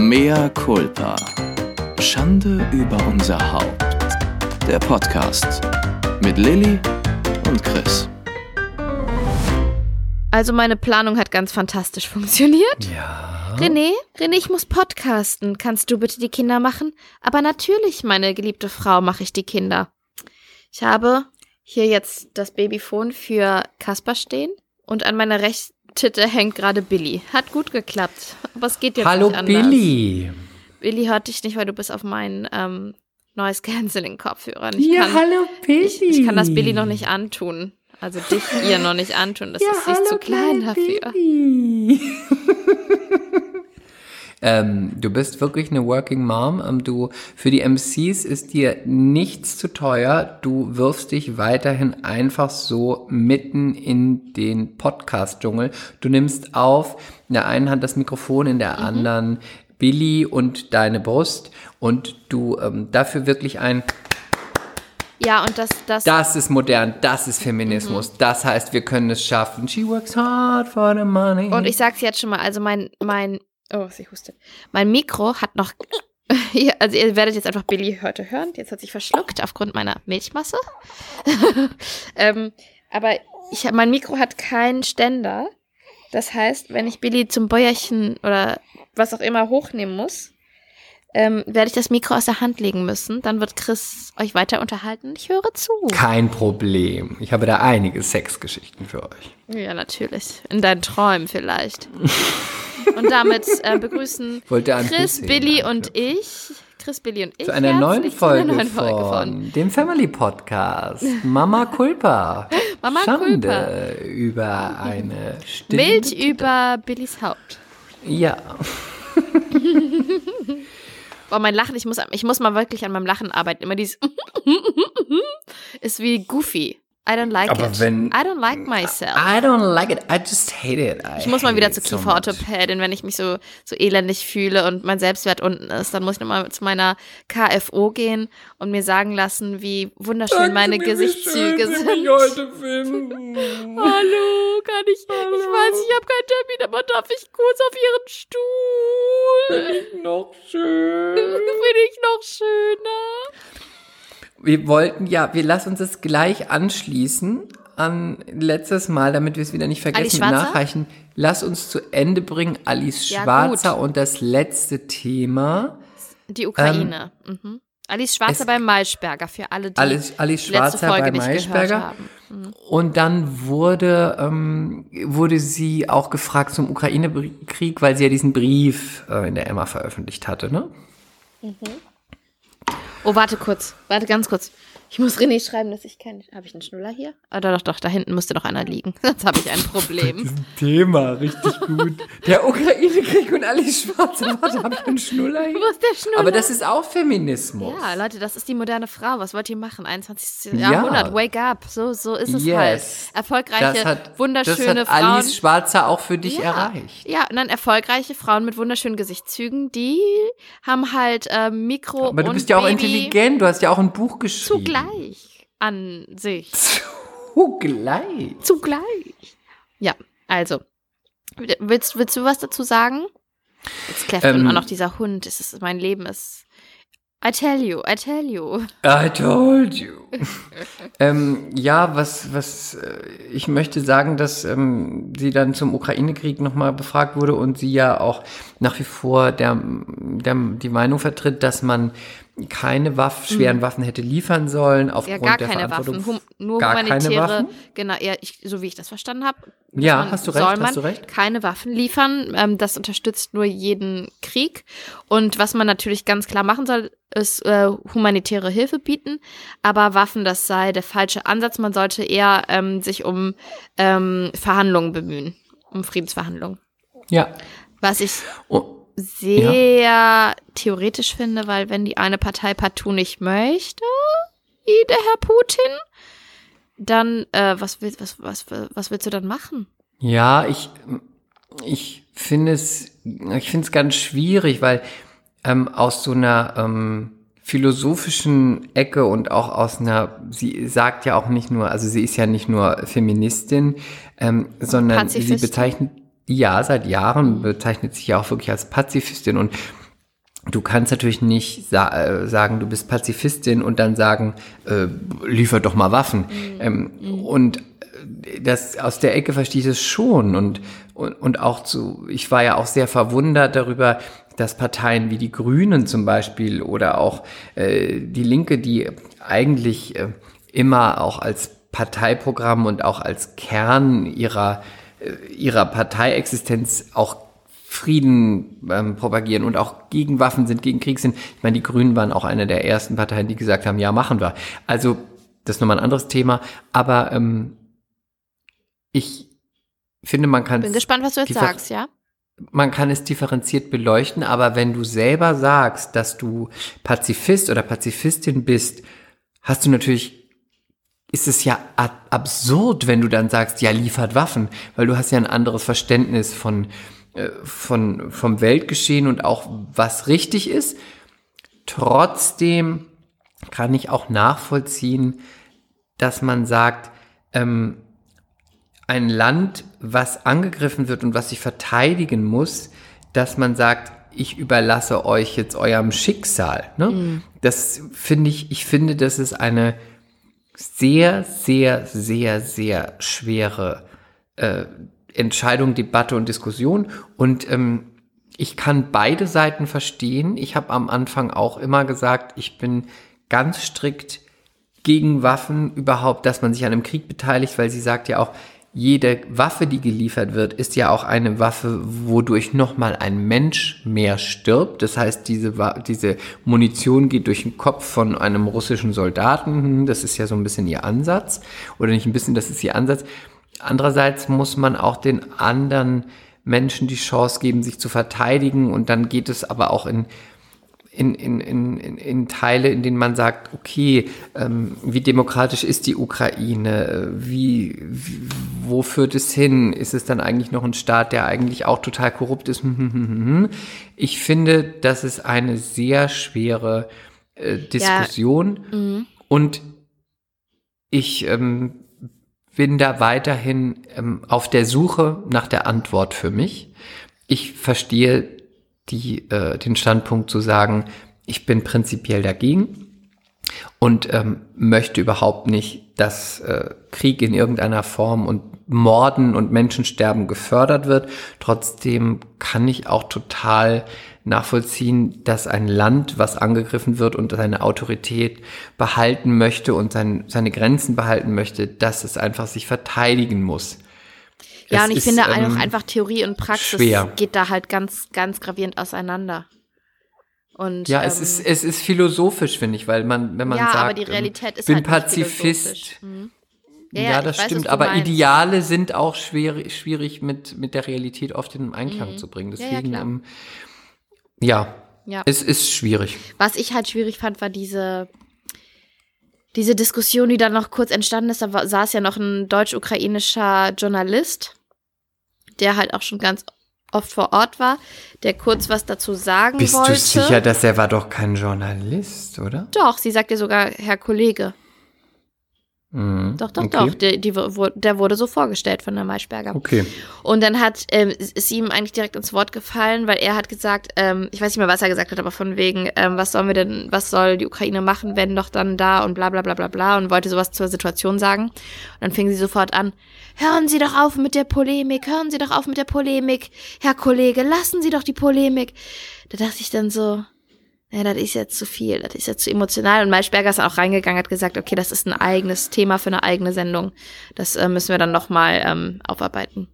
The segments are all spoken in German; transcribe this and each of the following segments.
Mea culpa. Schande über unser Haupt. Der Podcast mit Lilly und Chris. Also meine Planung hat ganz fantastisch funktioniert. Ja. René, René, ich muss podcasten. Kannst du bitte die Kinder machen? Aber natürlich, meine geliebte Frau, mache ich die Kinder. Ich habe hier jetzt das Babyphone für Kasper stehen und an meiner rechten Titte hängt gerade Billy. Hat gut geklappt, aber es geht jetzt Hallo nicht anders. Billy. Billy hört dich nicht, weil du bist auf meinen ähm, Noise Cancelling Kopfhörern. Ich ja, kann, hallo Billy. ich, ich kann das Billy noch nicht antun. Also dich ihr noch nicht antun. Das ja, ist hallo zu klein dafür. Ähm, du bist wirklich eine Working Mom. Ähm, du für die MCs ist dir nichts zu teuer. Du wirfst dich weiterhin einfach so mitten in den Podcast-Dschungel. Du nimmst auf in der einen Hand das Mikrofon, in der anderen Billy und deine Brust und du ähm, dafür wirklich ein Ja, und das, das, das ist modern, das ist Feminismus. Das heißt, wir können es schaffen. She works hard for the money. und ich sag's jetzt schon mal, also mein, mein, oh, sie hustet. Mein Mikro hat noch, also ihr werdet jetzt einfach Billy heute hören. Jetzt hat sich verschluckt aufgrund meiner Milchmasse. ähm, aber ich, mein Mikro hat keinen Ständer. Das heißt, wenn ich Billy zum Bäuerchen oder was auch immer hochnehmen muss, ähm, werde ich das Mikro aus der Hand legen müssen. Dann wird Chris euch weiter unterhalten. Ich höre zu. Kein Problem. Ich habe da einige Sexgeschichten für euch. Ja, natürlich. In deinen Träumen vielleicht. Und damit äh, begrüßen Chris, Billy und ich, Chris, Billy und ich, Zu einer neuen Folge, einer neuen Folge von dem Family Podcast. Mama Culpa. Mama Schande über eine Stimme. Milch über Billys Haupt. Ja. Boah, mein Lachen, ich muss, ich muss mal wirklich an meinem Lachen arbeiten. Immer dieses ist wie goofy. I don't like Aber it. wenn- I don't like myself. I don't like it. I just hate it. I Ich muss mal wieder it zur so. Kieferorthopädin, wenn ich mich so, so elendig fühle und mein Selbstwert unten ist. Dann muss ich nochmal zu meiner KFO gehen und mir sagen lassen, wie wunderschön meine Gesichtszüge sind. heute finden. Hallo, kann ich? Ich weiß, ich habe keinen Termin, aber darf ich kurz auf Ihren Stuhl? Noch schön. Bin ich noch schöner? Wir wollten ja, wir lassen uns das gleich anschließen an letztes Mal, damit wir es wieder nicht vergessen Schwarzer? nachreichen. Lass uns zu Ende bringen, Alice Ja, Schwarzer und das letzte Thema. Die Ukraine. mhm. Alice Schwarzer Ähm, bei Maischberger für alle, die Alice, Alice die letzte Schwarzer Folge bei nicht Maischberger. haben. Mhm. Und dann wurde, ähm, wurde sie auch gefragt zum Ukraine-Krieg, weil sie ja diesen Brief äh, in der Emma veröffentlicht hatte, ne? Oh, warte kurz. Warte ganz kurz. Ich muss René schreiben, dass ich keinen. Habe ich einen Schnuller hier? Ah, doch, doch, doch. Da hinten müsste doch einer liegen. Sonst habe ich ein Problem. Thema, richtig gut. Der Ukraine-Krieg und Alice Schwarzer. Warte, hab ich einen Schnuller hier? Wo ist der Schnuller? Aber das ist auch Feminismus. ja, Leute, das ist die moderne Frau. Was wollt ihr machen? 21. Ja. Jahrhundert. Wake up. So, so ist es Yes. halt. Erfolgreiche, das hat, wunderschöne das hat Frauen. Alice Schwarzer auch für dich ja, erreicht. Ja, und dann erfolgreiche Frauen mit wunderschönen Gesichtszügen, die haben halt äh, Mikro Aber du bist ja auch Baby intelligent, du hast ja auch ein Buch geschrieben. zugleich an sich. Zugleich. Zugleich. Ja, also. Willst, willst du was dazu sagen? Jetzt kläfft Ähm, immer noch dieser Hund. Es ist, mein Leben ist. I tell you, I tell you. I told you. ähm, ja, was, was, äh, ich möchte sagen, dass ähm, sie dann zum Ukraine-Krieg nochmal befragt wurde und sie ja auch nach wie vor der, der, die Meinung vertritt, dass man keine Waff, schweren Waffen hätte liefern sollen, Ja, aufgrund gar der keine Verantwortung. Waffen. Hum, nur gar keine humanitäre. Waffen? Genau, ja, ich, so wie ich das verstanden habe. Ja, man- hast du recht, soll hast man du recht. keine Waffen liefern. Ähm, das unterstützt nur jeden Krieg. Und was man natürlich ganz klar machen soll, ist äh, humanitäre Hilfe bieten. Aber Waffen, das sei der falsche Ansatz. Man sollte eher ähm, sich um ähm, Verhandlungen bemühen, um Friedensverhandlungen. Ja. Was ich Oh, sehr theoretisch finde, weil wenn die eine Partei partout nicht möchte, wie der Herr Putin, dann äh, was, willst, was, was, was willst du dann machen? Ja, ich, ich finde es, ich finde es ganz schwierig, weil ähm, aus so einer ähm, philosophischen Ecke und auch aus einer, sie sagt ja auch nicht nur, also sie ist ja nicht nur Feministin, ähm, sondern sie bezeichnet, ja, seit Jahren bezeichnet sich ja auch wirklich als Pazifistin und du kannst natürlich nicht sa äh, sagen, du bist Pazifistin und dann sagen, äh, liefer doch mal Waffen. Mhm. Ähm, mhm. Und das aus der Ecke verstehe ich es schon und, und, und auch zu, ich war ja auch sehr verwundert darüber, dass Parteien wie die Grünen zum Beispiel oder auch äh, die Linke, die eigentlich äh, immer auch als Parteiprogramm und auch als Kern ihrer, äh, ihrer Parteiexistenz auch Frieden ähm, propagieren und auch gegen Waffen sind, gegen Krieg sind. Ich meine, die Grünen waren auch eine der ersten Parteien, die gesagt haben, ja, machen wir. Also, das ist nochmal ein anderes Thema. Aber ähm, ich finde, man kann. Bin gespannt, was du jetzt sagst, ja? Man kann es differenziert beleuchten, aber wenn du selber sagst, dass du Pazifist oder Pazifistin bist, hast du natürlich ist es ja absurd, wenn du dann sagst, ja, liefert Waffen, weil du hast ja ein anderes Verständnis von, äh, von, vom Weltgeschehen und auch was richtig ist. Trotzdem kann ich auch nachvollziehen, dass man sagt, ähm, ein Land, was angegriffen wird und was sich verteidigen muss, dass man sagt, ich überlasse euch jetzt eurem Schicksal. Ne? Mhm. Das finde ich, ich finde, das ist eine sehr, sehr, sehr, sehr schwere äh, Entscheidung, Debatte und Diskussion. Und ähm, ich kann beide Seiten verstehen. Ich habe am Anfang auch immer gesagt, ich bin ganz strikt gegen Waffen überhaupt, dass man sich an einem Krieg beteiligt, weil sie sagt ja auch, jede Waffe, die geliefert wird, ist ja auch eine Waffe, wodurch nochmal ein Mensch mehr stirbt. Das heißt, diese, diese Munition geht durch den Kopf von einem russischen Soldaten. Das ist ja so ein bisschen ihr Ansatz. Oder nicht ein bisschen, das ist ihr Ansatz. Andererseits muss man auch den anderen Menschen die Chance geben, sich zu verteidigen. Und dann geht es aber auch in in, in, in, in Teile, in denen man sagt, okay, ähm, wie demokratisch ist die Ukraine? Wie, wie, wo führt es hin? Ist es dann eigentlich noch ein Staat, der eigentlich auch total korrupt ist? Ich finde, das ist eine sehr schwere äh, Diskussion ja. mhm. und ich ähm, bin da weiterhin ähm, auf der Suche nach der Antwort für mich. Ich verstehe die, äh, den Standpunkt zu sagen, ich bin prinzipiell dagegen und ähm, möchte überhaupt nicht, dass äh, Krieg in irgendeiner Form und Morden und Menschensterben gefördert wird. Trotzdem kann ich auch total nachvollziehen, dass ein Land, was angegriffen wird und seine Autorität behalten möchte und sein, seine Grenzen behalten möchte, dass es einfach sich verteidigen muss. Ja, und ich ist, finde ähm, einfach Theorie und Praxis schwer. geht da halt ganz, ganz gravierend auseinander. Und, ja, ähm, es ist, es ist philosophisch, finde ich, weil man, wenn man ja, sagt, aber die ähm, Realität ist bin halt Pazifist. Mhm. Ja, ja, ja, das weiß, stimmt, aber Ideale sind auch schwer, schwierig mit, mit der Realität oft in Einklang mhm. zu bringen. Deswegen, ja, ähm, ja, ja, es ist schwierig. Was ich halt schwierig fand, war diese diese Diskussion, die dann noch kurz entstanden ist, da war, saß ja noch ein deutsch-ukrainischer Journalist der halt auch schon ganz oft vor Ort war, der kurz was dazu sagen Bist wollte. Bist du sicher, dass er war doch kein Journalist, oder? Doch, sie sagt ja sogar Herr Kollege. Mhm. Doch, doch, okay. doch. Der, die, der wurde so vorgestellt von der Maischberger. Okay. Und dann hat, ähm, ist ihm eigentlich direkt ins Wort gefallen, weil er hat gesagt, ähm, ich weiß nicht mehr, was er gesagt hat, aber von wegen, ähm, was sollen wir denn, was soll die Ukraine machen, wenn doch dann da und bla bla bla bla bla und wollte sowas zur Situation sagen. Und dann fing sie sofort an, hören Sie doch auf mit der Polemik, hören Sie doch auf mit der Polemik, Herr Kollege, lassen Sie doch die Polemik. Da dachte ich dann so, ja, das ist jetzt zu viel, das ist jetzt zu emotional. Und Maischberger ist auch reingegangen, hat gesagt, okay, das ist ein eigenes Thema für eine eigene Sendung. Das äh, müssen wir dann nochmal ähm, aufarbeiten.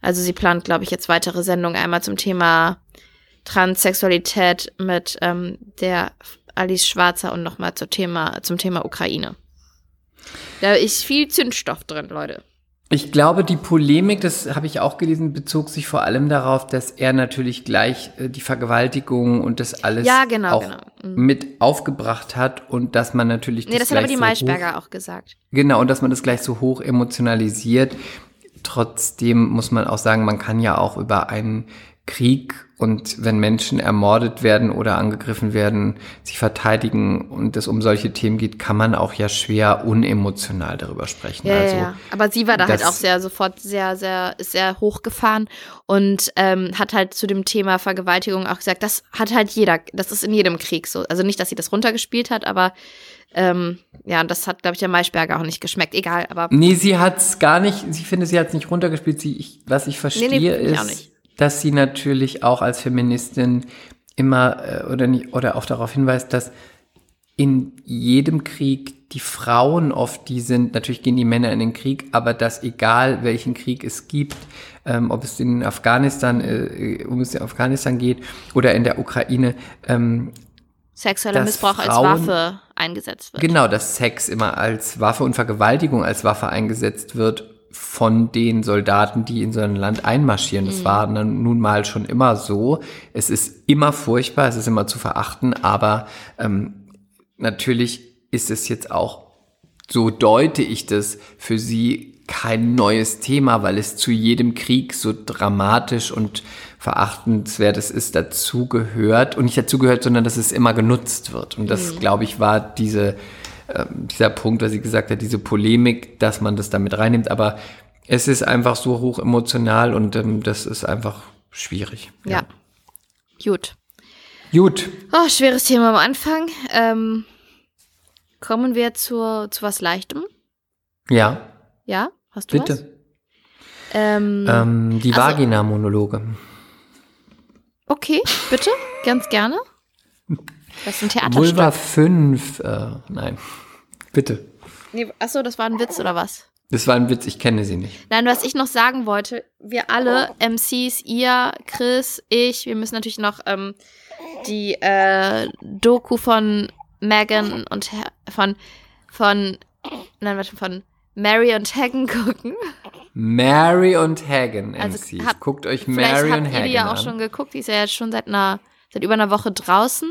Also sie plant, glaube ich, jetzt weitere Sendungen. Einmal zum Thema Transsexualität mit ähm, der Alice Schwarzer und nochmal zum Thema, zum Thema Ukraine. Da ist viel Zündstoff drin, Leute. Ich glaube, die Polemik, das habe ich auch gelesen, bezog sich vor allem darauf, dass er natürlich gleich äh, die Vergewaltigung und das alles ja, genau, auch genau. Mhm. mit aufgebracht hat und dass man natürlich nee, das, das hat aber die so Maischberger auch gesagt. Genau, und dass man das gleich so hoch emotionalisiert. Trotzdem muss man auch sagen, man kann ja auch über einen Krieg und wenn Menschen ermordet werden oder angegriffen werden, sich verteidigen und es um solche Themen geht, kann man auch ja schwer unemotional darüber sprechen. Ja, also, ja. Aber sie war da halt auch sehr sofort sehr, sehr, sehr hochgefahren und ähm, hat halt zu dem Thema Vergewaltigung auch gesagt, das hat halt jeder, das ist in jedem Krieg so. Also nicht, dass sie das runtergespielt hat, aber ähm, ja, das hat, glaube ich, der Maischberger auch nicht geschmeckt. Egal, aber Nee, sie hat's gar nicht, sie finde, sie hat's nicht runtergespielt. Sie, ich, was ich verstehe, nee, ich auch ist, nicht. Dass sie natürlich auch als Feministin immer äh, oder nicht, oder auch darauf hinweist, dass in jedem Krieg die Frauen oft die sind, natürlich gehen die Männer in den Krieg, aber dass egal welchen Krieg es gibt, ähm, ob es in Afghanistan, äh, um es in Afghanistan geht oder in der Ukraine, ähm, sexueller Missbrauch als Frauen- Waffe eingesetzt wird. Genau, dass Sex immer als Waffe und Vergewaltigung als Waffe eingesetzt wird von den Soldaten, die in so ein Land einmarschieren. Das war dann nun mal schon immer so. Es ist immer furchtbar, es ist immer zu verachten, aber ähm, natürlich ist es jetzt auch, so deute ich das, für sie kein neues Thema, weil es zu jedem Krieg so dramatisch und verachtenswertes ist, dazugehört. Und nicht dazugehört, sondern dass es immer genutzt wird. Und das, glaube ich, war diese, ähm, dieser Punkt, was sie gesagt hat, diese Polemik, dass man das damit reinnimmt. Aber es ist einfach so hoch emotional und ähm, das ist einfach schwierig. Ja. Gut. Gut. Oh, schweres Thema am Anfang. Ähm, kommen wir zur, zu was Leichtem. Ja, Ja? Hast du was? bitte. Ähm, Ähm, die Also- Vagina-Monologe. Okay, bitte, ganz gerne. Das ist ein Theaterstück. Vulva 5. Äh, nein. Bitte. Nee, achso, das war ein Witz oder was? Das war ein Witz, ich kenne sie nicht. Nein, was ich noch sagen wollte, wir alle, MCs, ihr, Chris, ich, wir müssen natürlich noch ähm, die äh, Doku von Megan und von, von, nein, warte, von Mary und Hagen gucken. Mary und Hagen Also MCs. habt- Guckt euch Vielleicht Mary habt und ihr Hagen die ja auch an. schon geguckt, die ist ja jetzt schon seit einer, seit über einer Woche draußen.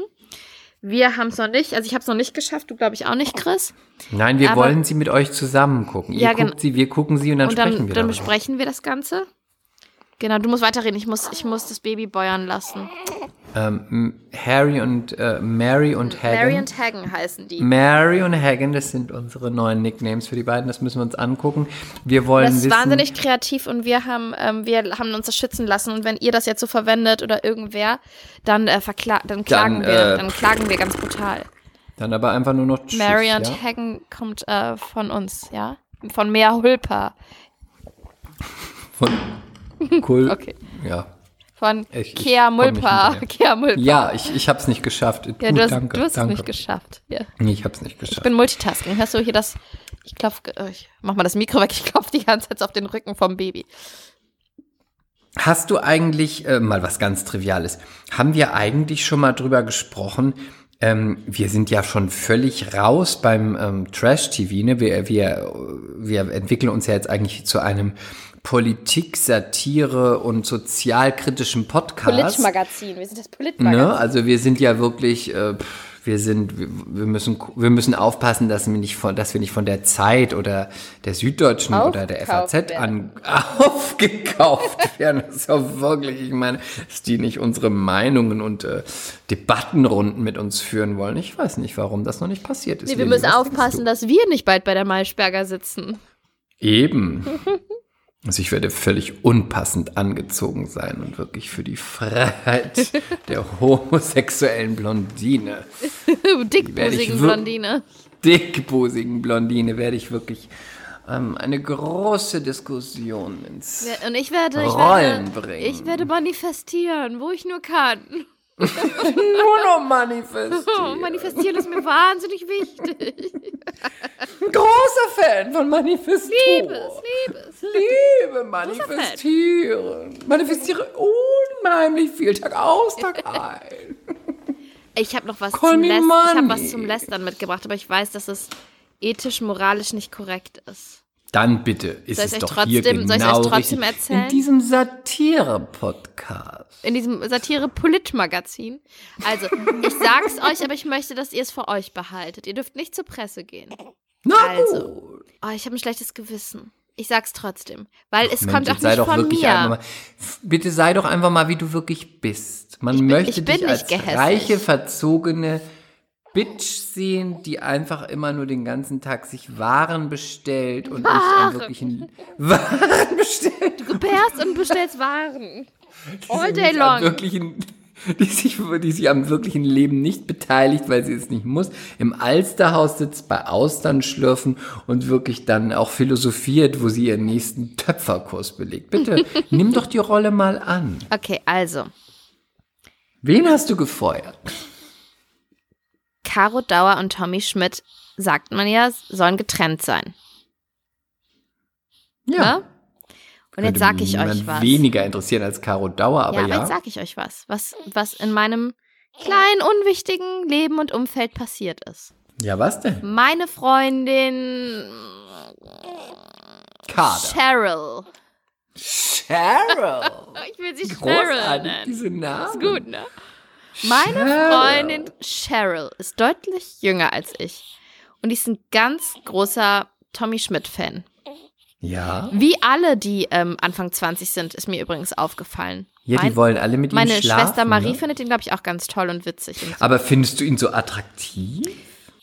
Wir haben es noch nicht, also ich habe es noch nicht geschafft, du glaube ich auch nicht, Chris. Nein, wir aber- wollen sie mit euch zusammen gucken. Ihr Ja, guckt sie, wir gucken sie und dann und dann, sprechen wir dann darüber. besprechen wir das Ganze. Genau, du musst weiterreden. Ich muss, ich muss das Baby bäuern lassen. Ähm, Harry und äh, Mary und Hagen. Mary und Hagen heißen die. Mary und Hagen, das sind unsere neuen Nicknames für die beiden. Das müssen wir uns angucken. Wir wollen Das ist wissen, wahnsinnig kreativ und wir haben, ähm, wir haben uns das schützen lassen. Und wenn ihr das jetzt so verwendet oder irgendwer, dann, äh, verkla dann klagen Dann, wir. äh, Dann klagen wir ganz brutal. dann aber einfach nur noch Tschüss, Mary und ja? Hagen kommt äh, von uns, ja? Von Mea Hulpa. Von cool. Okay. Ja. Von Ich- ich Kea Mulpa. Kea Mulpa. Ja, ich, ich habe es nicht geschafft. Ja, du hast, danke, du hast es nicht geschafft. Ja. Nee, ich habe es nicht Ich geschafft. bin Multitasking. Hörst du hier das? Ich klopf, äh, ich mach mal das Mikro weg. Ich klopf die ganze Zeit auf den Rücken vom Baby. Hast du eigentlich, äh, mal was ganz Triviales, haben wir eigentlich schon mal drüber gesprochen? Ähm, wir sind ja schon völlig raus beim ähm, Trash-TV. Ne? Wir, wir, wir entwickeln uns ja jetzt eigentlich zu einem Politik, Satire und sozialkritischen Podcast. Politmagazin. Wir sind das Politmagazin. Ne? Also wir sind ja wirklich, äh, wir sind, wir, müssen, wir müssen aufpassen, dass wir nicht von, dass wir nicht von der Zeit oder der Süddeutschen oder der Aufgekauft FAZ an aufgekauft werden. Das ist ja wirklich, ich meine, dass die nicht unsere Meinungen und äh, Debattenrunden mit uns führen wollen. Ich weiß nicht, warum das noch nicht passiert ist. Nee, wir müssen aufpassen, dass wir nicht bald bei der Maischberger sitzen. Eben. Also ich werde völlig unpassend angezogen sein und wirklich für die Freiheit der homosexuellen Blondine, ich Dickbusigen Blondine. dickbusigen Blondine, werde ich wirklich ähm, eine große Diskussion ins Und ich werde, ich Rollen werde, bringen. ich werde manifestieren, wo ich nur kann. nur noch manifestieren. Oh, manifestieren ist mir wahnsinnig wichtig. Großer Fan von Manifestieren. Liebes, liebes. Liebe manifestieren. Manifestiere unheimlich viel, Tag aus, Tag ein. Ich habe noch was Call zum. Ich money. was zum Lästern mitgebracht, aber ich weiß, dass es ethisch, moralisch nicht korrekt ist. Dann bitte ist Soll ich es euch doch hier trotzdem- soll ich euch genau trotzdem richtig. erzählen? In diesem Satire-Podcast. In diesem Satire-Polit-Magazin. Also, ich sag's euch, aber ich möchte, dass ihr es für euch behaltet. Ihr dürft nicht zur Presse gehen. Na Also. Oh, ich habe ein schlechtes Gewissen. Ich sag's trotzdem. Weil es Mensch, kommt auch sei nicht doch von wirklich mir. einfach mal, bitte sei doch einfach mal, wie du wirklich bist. Man Ich bin- möchte ich bin dich nicht als reiche, verzogene Bitch sehen, die einfach immer nur den ganzen Tag sich Waren bestellt und nicht Waren. an wirklichen Waren bestellt. Du bärst und bestellst Waren. All day long. Wirklichen, die, sich, die sich am wirklichen Leben nicht beteiligt, weil sie es nicht muss. Im Alsterhaus sitzt bei Austern schlürfen und wirklich dann auch philosophiert, wo sie ihren nächsten Töpferkurs belegt. Bitte, nimm doch die Rolle mal an. Okay, also. Wen hast du gefeuert? Caro Dauer und Tommy Schmidt, sagt man ja, sollen getrennt sein. Ne? Und jetzt sag ich euch was. weniger interessieren als Caro Dauer, aber ja, aber ja. jetzt sag ich euch was, was, was in meinem kleinen, unwichtigen Leben und Umfeld passiert ist. Ja, was denn? Meine Freundin Kader. Cheryl. Cheryl. Ich will sie Cheryl nennen. diese Namen. Ist gut, ne? Meine. Freundin Cheryl ist deutlich jünger als ich. Und die ist ein ganz großer Tommy Schmidt-Fan. Ja. Wie alle, die ähm, Anfang 20 sind, ist mir übrigens aufgefallen. Ja, die Mein- wollen alle mit ihm Meine schlafen. Schwester Marie ne? findet ihn, glaube ich, auch ganz toll und witzig. Und so. Aber findest du ihn so attraktiv?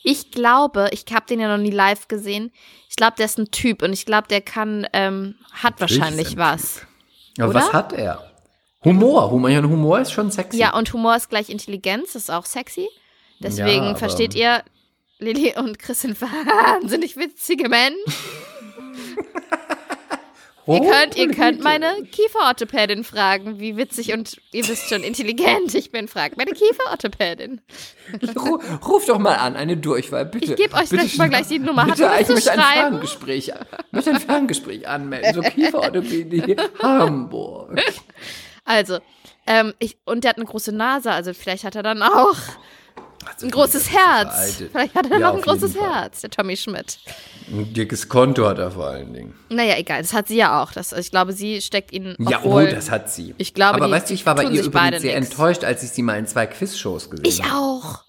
Ich glaube, ich habe den ja noch nie live gesehen. Ich glaube, der ist ein Typ und ich glaube, der kann, ähm, hat Natürlich wahrscheinlich was. Aber Oder? was hat er? Humor. Humor, ja, Humor ist schon sexy. Ja, und Humor ist gleich Intelligenz, ist auch sexy. Deswegen Ja, versteht ihr, Lilly und Chris sind wahnsinnig witzige Menschen. Ihr könnt, ihr könnt meine Kieferorthopädin fragen, wie witzig und ihr wisst schon, intelligent ich bin. Fragt meine Kieferorthopädin. Ru- Ruf doch mal an, eine Durchwahl, bitte. Ich geb euch Bitte gleich mal gleich die Nummer. Hat Bitte, man ich möchte ein? Ferngespräch, ich möchte ein Ferngespräch anmelden. So Kieferorthopädie Hamburg. Also, ähm, ich, und der hat eine große Nase, also vielleicht hat er dann auch ein großes Herz. veraltet. Vielleicht hat er Ja, noch ein großes. Herz, der Tommy Schmidt. Ein dickes Konto hat er vor allen Dingen. Naja, egal, das hat sie ja auch. Das, ich glaube, sie steckt ihn. Ja, oh, das hat sie. Ich glaube, Aber die weißt du, ich war bei ihr übrigens sehr nix. enttäuscht, als ich sie mal in zwei Quizshows gesehen Ich habe. auch.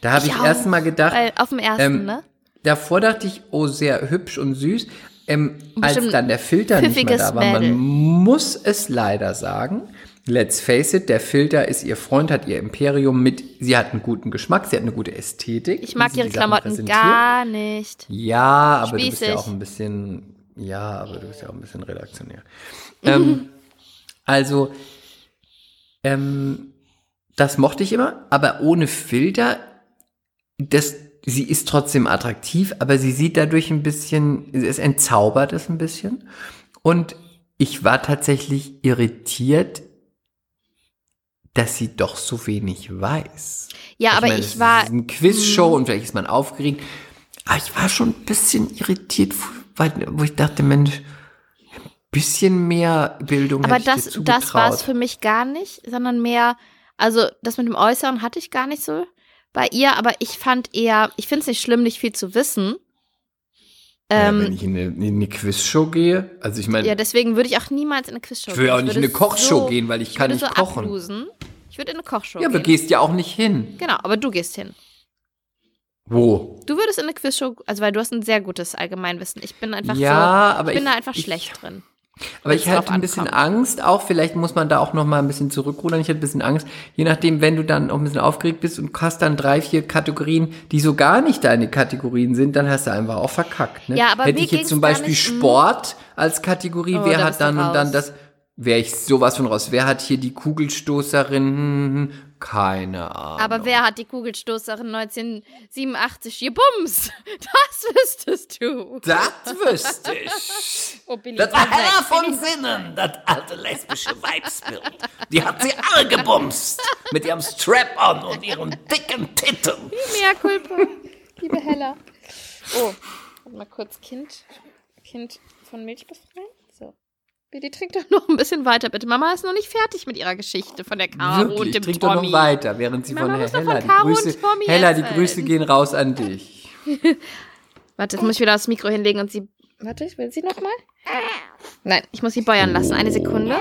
Da habe ich, ich auch. erst mal gedacht, Weil auf dem ersten, ähm, ne? davor dachte ich, oh, sehr hübsch und süß. Ähm, als dann der Filter nicht mehr da war, man muss es leider sagen, let's face it, der Filter ist ihr Freund, hat ihr Imperium mit, sie hat einen guten Geschmack, sie hat eine gute Ästhetik. Ich mag ihre Klamotten gar nicht. Ja, aber du bist Spießig. ja auch ein bisschen, ja, aber du bist ja auch ein bisschen redaktionär. ähm, also, ähm, das mochte ich immer, aber ohne Filter, das, sie ist trotzdem attraktiv, aber sie sieht dadurch ein bisschen, es entzaubert es ein bisschen. Und ich war tatsächlich irritiert, dass sie doch so wenig weiß. Ja, aber meine, ich es war. ist eine Quizshow und vielleicht ist man aufgeregt. Aber ich war schon ein bisschen irritiert, weil, wo ich dachte, Mensch, ein bisschen mehr Bildung Aber ich das, das war es für mich gar nicht, sondern mehr, also das mit dem Äußeren hatte ich gar nicht so bei ihr, aber ich fand eher, ich finde es nicht schlimm, nicht viel zu wissen. ja, Ähm, wenn ich in eine, in eine Quizshow gehe, also ich meine, ja, deswegen würde ich auch niemals in eine Quizshow ich gehen. will auch nicht in würde eine Kochshow so- gehen, weil ich, Ich kann würde nicht so kochen. ablosen. Ich würde in eine Kochshow Ja, aber gehen. gehst ja auch nicht hin. Genau, aber du gehst hin. Wo? Du würdest in eine Quizshow, also weil du hast ein sehr gutes Allgemeinwissen. Ich bin einfach Ja, so, aber ich bin ich- da einfach ich- schlecht drin. Aber ich hatte ein bisschen. Angst, auch vielleicht muss man da auch noch mal ein bisschen zurückrudern. Ich hatte ein bisschen Angst, je nachdem, wenn du dann auch ein bisschen aufgeregt bist und hast dann drei, vier Kategorien, die so gar nicht deine Kategorien sind, dann hast du einfach auch verkackt. Ne? Ja, aber Hätte ich jetzt zum Beispiel mm. Sport als Kategorie, Oh, wer da hat dann und dann das, wäre ich sowas von raus. Wer hat hier die Kugelstoßerin? Keine Ahnung. Aber wer hat die Kugelstoßerin 1987 gebumst? Das wüsstest du. Das wüsste ich. Oh, Das war. Hella von Sinnen, das alte lesbische Weibsbild. Die hat sie alle gebumst. Mit ihrem Strap-on und ihren dicken Titten. Mea culpa, liebe Hella. Oh, mal kurz Kind, Kind von Milch befreien. Bitte trink doch noch ein bisschen weiter, bitte. Mama ist noch nicht fertig mit ihrer Geschichte von der Caro und Wirklich, dem trink doch Tommy. noch weiter, während sie Mama von doch von die und Grüße, Tommy Heller, die. Grüße gehen raus an dich. Warte, jetzt muss ich wieder das Mikro hinlegen und sie. Warte, ich will sie noch mal. Nein, ich muss sie beuern lassen. Eine Sekunde.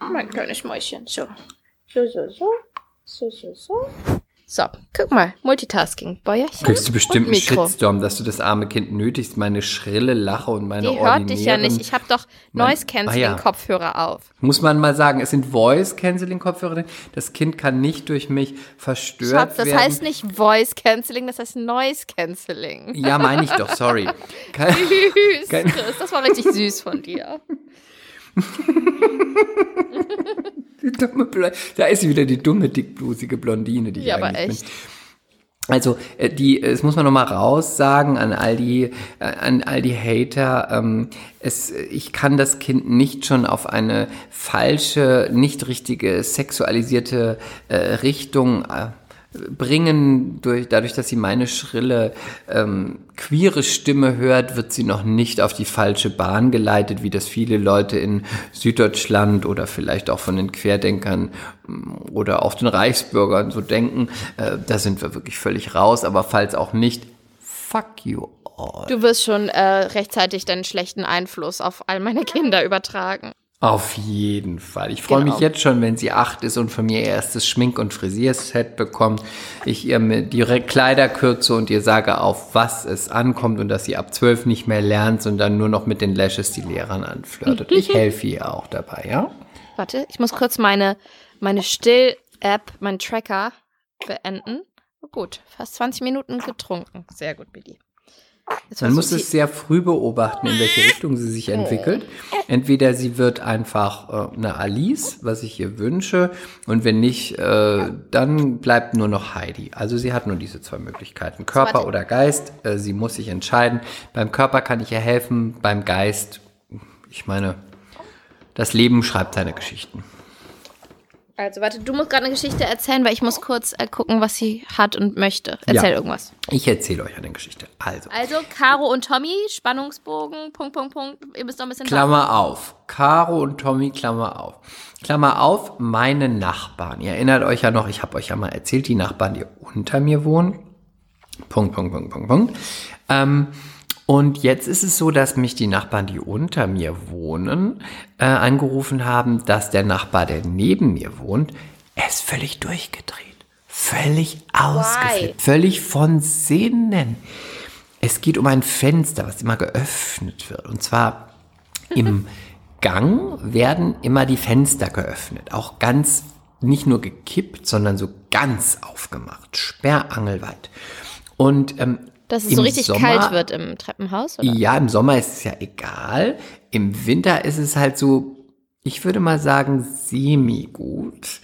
Mein kleines Mäuschen. So. So, so, so. So, so, so. So, guck mal, Multitasking, Bäuerchen Kriegst du bestimmt und einen. Shitstorm, dass du das arme Kind nötigst, meine schrille Lache und meine Die hört dich ja nicht. Ich habe doch Mein- Noise Ah, ja. Auf. Muss man mal sagen, es sind Voice-Canceling-Kopfhörer. Das Kind kann nicht durch mich verstört Schatz, das werden. heißt nicht Voice Cancelling, das heißt Noise Cancelling. Ja, meine ich doch, sorry. Kein- Süß, Kein- Chris, das war richtig süß von dir. Die dumme Bl- Da ist sie wieder die dumme, dickblusige Blondine, die ich Ja, aber eigentlich echt. bin. Also, äh, die, es muss man nochmal raussagen an all die, äh, an all die Hater, ähm, es, ich kann das Kind nicht schon auf eine falsche, nicht richtige, sexualisierte äh, Richtung äh, bringen, durch, dadurch, dass sie meine schrille, ähm, queere Stimme hört, wird sie noch nicht auf die falsche Bahn geleitet, wie das viele Leute in Süddeutschland oder vielleicht auch von den Querdenkern ähm, oder auch den Reichsbürgern so denken. Äh, da sind wir wirklich völlig raus, aber falls auch nicht, fuck you all. Du wirst schon äh, rechtzeitig deinen schlechten Einfluss auf all meine Kinder übertragen. Auf jeden Fall. Ich freue Genau. mich jetzt schon, wenn sie acht ist und von mir ihr erstes Schmink- und Frisierset bekommt. Ich ihr Re- Kleider kürze und ihr sage, auf was es ankommt und dass sie ab zwölf nicht mehr lernt, sondern nur noch mit den Lashes die Lehrern anflirtet. Ich helfe ihr auch dabei, ja? Warte, ich muss kurz meine, meine Still-App, meinen Tracker beenden. Gut, fast 20 Minuten getrunken. Sehr gut, Billy. Man muss es sehr früh beobachten, in welche Richtung sie sich entwickelt. Entweder sie wird einfach äh, eine Alice, was ich ihr wünsche, und wenn nicht, äh, dann bleibt nur noch Heidi. Also sie hat nur diese zwei Möglichkeiten, Körper oder Geist. Äh, sie muss sich entscheiden. Beim Körper kann ich ihr helfen, beim Geist, ich meine, das Leben schreibt seine Geschichten. Also, warte, du musst gerade eine Geschichte erzählen, weil ich muss kurz äh, gucken, was sie hat und möchte. Erzähl Ja. irgendwas. Ich erzähle euch eine Geschichte. Also, Also, Caro und Tommy, Spannungsbogen, Punkt, Punkt, Punkt. Ihr müsst noch ein bisschen Klammer auf. Caro und Tommy, Klammer auf. Klammer auf, meine Nachbarn. Ihr erinnert euch ja noch, ich habe euch ja mal erzählt, die Nachbarn, die unter mir wohnen. Punkt, Punkt, Punkt, Punkt, Punkt. Ähm, und jetzt ist es so, dass mich die Nachbarn, die unter mir wohnen, äh, angerufen haben, dass der Nachbar, der neben mir wohnt, ist völlig durchgedreht. Völlig ausgeflippt. Völlig von Sinnen. Es geht um ein Fenster, was immer geöffnet wird. Und zwar im Gang werden immer die Fenster geöffnet. Auch ganz, nicht nur gekippt, sondern so ganz aufgemacht. Sperrangelweit. Und ähm, Dass es im so richtig Sommer- kalt wird im Treppenhaus, oder? ja, im Sommer ist es ja egal. Im Winter ist es halt so, ich würde mal sagen, semi-gut,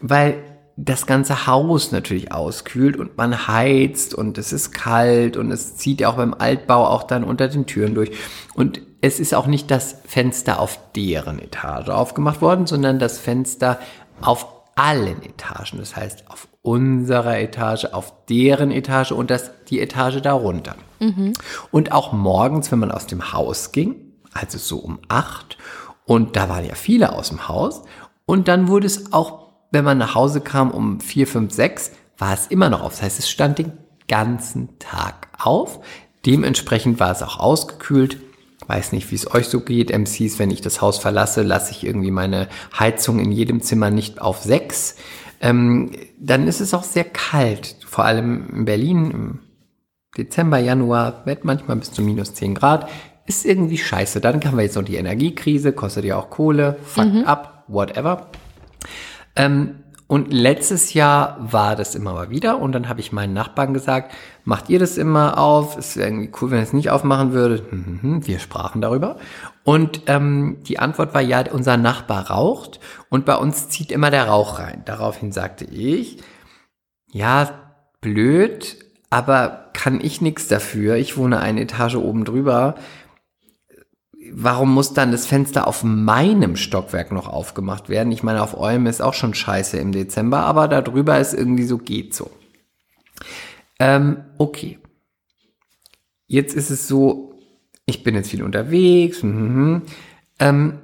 weil das ganze Haus natürlich auskühlt und man heizt und es ist kalt und es zieht ja auch beim Altbau auch dann unter den Türen durch. Und es ist auch nicht das Fenster auf deren Etage aufgemacht worden, sondern das Fenster auf allen Etagen. Das heißt, auf unserer Etage, auf deren Etage und das, die Etage darunter. Und auch morgens, wenn man aus dem Haus ging, also so um acht, und da waren ja viele aus dem Haus, und dann wurde es auch, wenn man nach Hause kam um vier, fünf, sechs, war es immer noch auf. Das heißt, es stand den ganzen Tag auf. Dementsprechend war es auch ausgekühlt. Weiß nicht, wie es euch so geht, MCs, wenn ich das Haus verlasse, lasse ich irgendwie meine Heizung in jedem Zimmer nicht auf sechs. Ähm, dann ist es auch sehr kalt, vor allem in Berlin im Dezember, Januar, wird manchmal bis zu minus 10 Grad. Ist irgendwie scheiße. Dann haben wir jetzt noch die Energiekrise, kostet ja auch Kohle, fuckt ab, whatever. Ähm, und letztes Jahr war das immer mal wieder und dann habe ich meinen Nachbarn gesagt, macht ihr das immer auf? Es wäre irgendwie cool, wenn ihr es nicht aufmachen würdet. Hm, hm, hm. Wir sprachen darüber. Und ähm, die Antwort war ja, unser Nachbar raucht und bei uns zieht immer der Rauch rein. Daraufhin sagte ich, ja, blöd, aber kann ich nichts dafür. Ich wohne eine Etage oben drüber. Warum muss dann das Fenster auf meinem Stockwerk noch aufgemacht werden? Ich meine, auf eurem ist auch schon scheiße im Dezember, aber da drüber ist irgendwie so, geht so. Ähm, okay. Jetzt ist es so, ich bin jetzt viel unterwegs. Mhm. Ähm,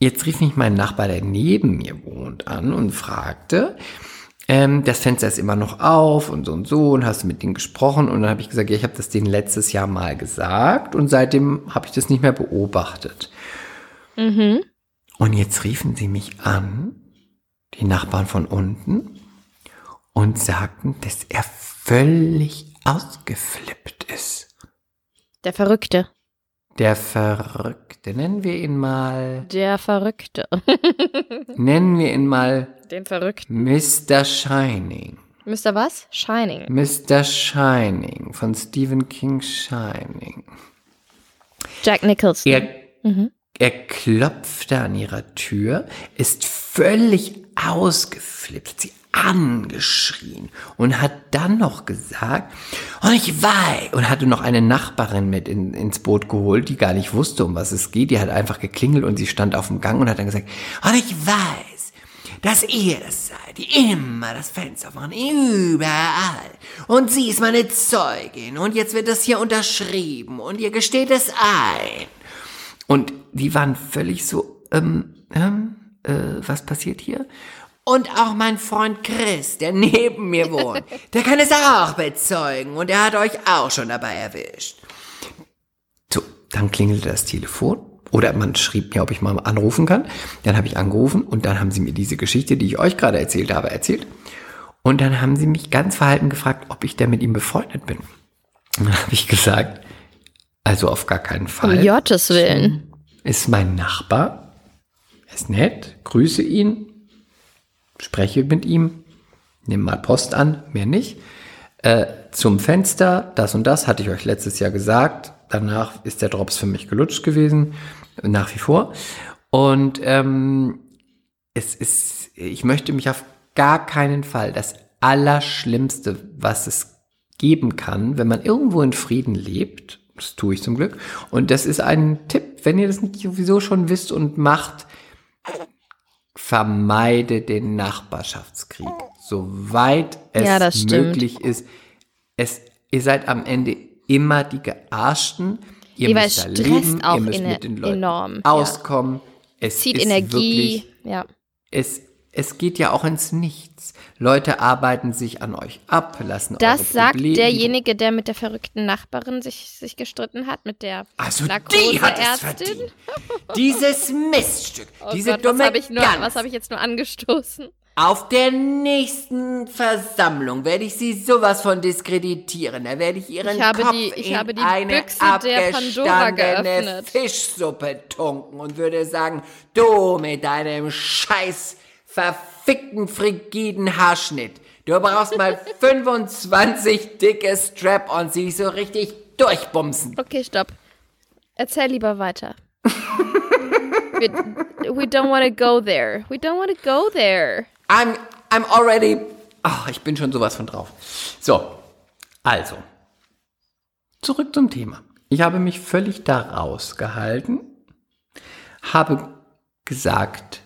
jetzt rief mich mein Nachbar, der neben mir wohnt, an und fragte, ähm, das Fenster ist immer noch auf und so und so und hast du mit denen gesprochen und dann habe ich gesagt, ja, ich habe das denen letztes Jahr mal gesagt und seitdem habe ich das nicht mehr beobachtet. Und jetzt riefen sie mich an, die Nachbarn von unten, und sagten, dass er völlig ausgeflippt ist. Der Verrückte. Der Verrückte, nennen wir ihn mal, Der Verrückte. nennen wir ihn mal Den Verrückten. Mr. Shining. Mr. was? Shining. Mr. Shining von Stephen King Shining. Jack Nicholson. Er, Mhm. er klopfte an ihrer Tür, ist völlig ausgeflippt, sie angeschrien und hat dann noch gesagt, und ich weiß, und hatte noch eine Nachbarin mit in, ins Boot geholt, die gar nicht wusste, um was es geht. Die hat einfach geklingelt und sie stand auf dem Gang und hat dann gesagt, und ich weiß, dass ihr das seid, die immer das Fenster machen, überall. Und sie ist meine Zeugin und jetzt wird das hier unterschrieben und ihr gesteht es ein. Und die waren völlig so, ähm, ähm, äh, was passiert hier? Und auch mein Freund Chris, der neben mir wohnt, der kann es auch bezeugen und er hat euch auch schon dabei erwischt. So, dann klingelte das Telefon oder man schrieb mir, ob ich mal anrufen kann. Dann habe ich angerufen und dann haben sie mir diese Geschichte, die ich euch gerade erzählt habe, erzählt. Und dann haben sie mich ganz verhalten gefragt, ob ich denn mit ihm befreundet bin. Und dann habe ich gesagt, also auf gar keinen Um Fall. Gottes Willen. Ist mein Nachbar, er ist nett, grüße ihn, spreche mit ihm, nehme mal Post an, mehr nicht. Äh, zum Fenster, das und das hatte ich euch letztes Jahr gesagt. Danach ist der Drops für mich gelutscht gewesen, nach wie vor. Und ähm, es ist, ich möchte mich auf gar keinen Fall das Allerschlimmste, was es geben kann, wenn man irgendwo in Frieden lebt, das tue ich zum Glück. Und das ist ein Tipp, wenn ihr das nicht sowieso schon wisst und macht, vermeide den Nachbarschaftskrieg. Soweit es Ja, möglich ist. Es, ihr seid am Ende immer die Gearschten. Ihr Ja, weil müsst da leben, auch ihr müsst mit den Leuten enorm, ja. auskommen. Es Zieht Energie. Wirklich, Ja. es, es geht ja auch ins Nichts. Leute arbeiten sich an euch ab, lassen eure Das sagt Probleme- derjenige, der mit der verrückten Nachbarin sich, sich gestritten hat, mit der Also die hat es verdient. Dieses Miststück, Oh diese Gott, dumme was habe ich, nur- Gans. was hab ich jetzt nur angestoßen? Auf der nächsten Versammlung werde ich sie sowas von diskreditieren. Da werde ich ihren Ich habe Kopf die- ich in habe die eine Büchse abgestandene. Fischsuppe tunken und würde sagen, du mit deinem scheiß verfickten frigiden Haarschnitt. Du brauchst mal 25 dicke Strap-ons, die dich so richtig durchbumsen. Okay, stopp. Erzähl lieber weiter. we, we don't want to go there. We don't want to go there. I'm, I'm already. Ach, ich bin schon sowas von drauf. So, also. Zurück zum Thema. Ich habe mich völlig da rausgehalten, habe gesagt,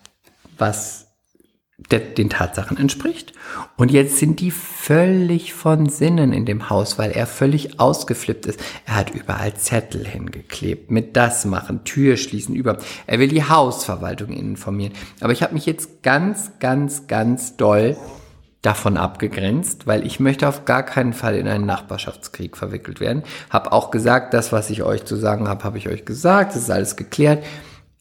was der, den Tatsachen entspricht. Und jetzt sind die völlig von Sinnen in dem Haus, weil er völlig ausgeflippt ist. Er hat überall Zettel hingeklebt, mit das machen, Tür schließen, über. Er will die Hausverwaltung informieren. Aber ich habe mich jetzt ganz, ganz, ganz doll davon abgegrenzt, weil ich möchte auf gar keinen Fall in einen Nachbarschaftskrieg verwickelt werden. Hab auch gesagt, das, was ich euch zu sagen habe, habe ich euch gesagt. Das ist alles geklärt.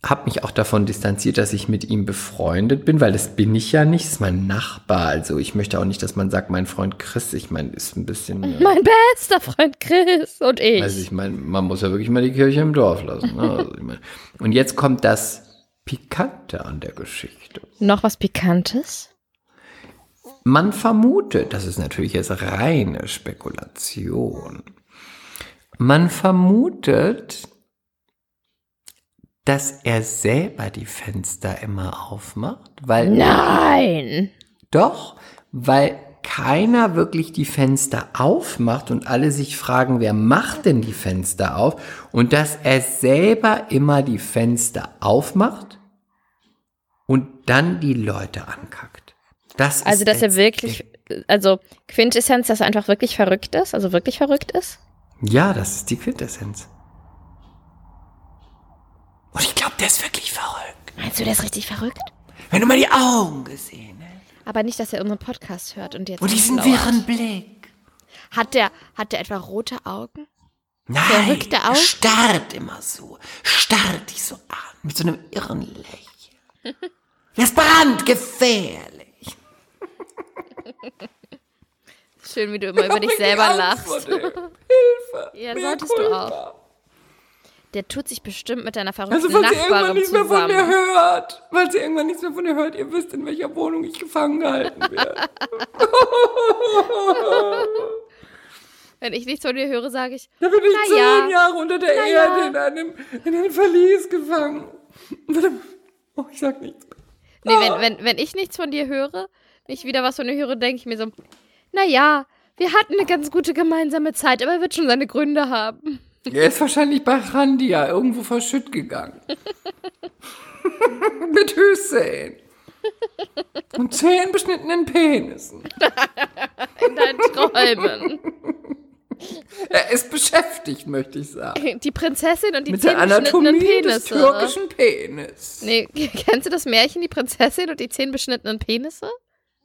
Hab mich auch davon distanziert, dass ich mit ihm befreundet bin, weil das bin ich ja nicht. Das ist mein Nachbar. Also ich möchte auch nicht, dass man sagt, mein Freund Chris. Ich meine, ist ein bisschen. äh, Mein bester Freund Chris und ich. also ich meine, man muss ja wirklich mal die Kirche im Dorf lassen. Ne? Also ich mein, und jetzt kommt das Pikante an der Geschichte. Noch was Pikantes? Man vermutet, das ist natürlich jetzt reine Spekulation, man vermutet, dass er selber die Fenster immer aufmacht, weil Nein. doch, weil keiner wirklich die Fenster aufmacht und alle sich fragen, wer macht denn die Fenster auf und dass er selber immer die Fenster aufmacht und dann die Leute ankackt. Das Also, dass er wirklich, also Quintessenz, dass er einfach wirklich verrückt ist, also wirklich verrückt ist? Ja, das ist die Quintessenz. Und ich glaube, der ist wirklich verrückt. Meinst du, der ist richtig verrückt? Wenn du mal die Augen gesehen hast. Aber nicht, dass er unseren Podcast hört und jetzt. Und diesen lauert. wirren Blick. Hat der, hat der etwa rote Augen? Nein, Verrückte er Augen? starrt immer so. Starrt dich so an. Mit so einem irren Lächeln. Der ist brandgefährlich. schön, wie du immer über dich selber lachst. Hilfe! Ja, solltest du auch. Der tut sich bestimmt mit deiner verrückten Also, falls ihr irgendwann Nachbarin nichts mehr von mir zusammen. hört, falls ihr irgendwann nichts mehr von mir hört, ihr wisst, in welcher Wohnung ich gefangen gehalten werde. Wenn ich nichts von dir höre, sage ich, Da bin ich Na ja. zehn Jahre unter der Na Erde ja. in einem, in einem Verlies gefangen. Oh, ich sag nichts. nee, wenn, wenn, wenn ich nichts von dir höre, ich wieder was von dir höre, denke ich mir so, naja, wir hatten eine ganz gute gemeinsame Zeit, aber er wird schon seine Gründe haben. Er ist wahrscheinlich bei Randia irgendwo verschütt gegangen. Mit Hüseyin. Und zehn beschnittenen Penissen. In deinen Träumen. Er ist beschäftigt, möchte ich sagen. Die Prinzessin und die Mit zehn der beschnittenen Anatomie des türkischen Penis. Nee, kennst du das Märchen, die Prinzessin und die zehn beschnittenen Penisse?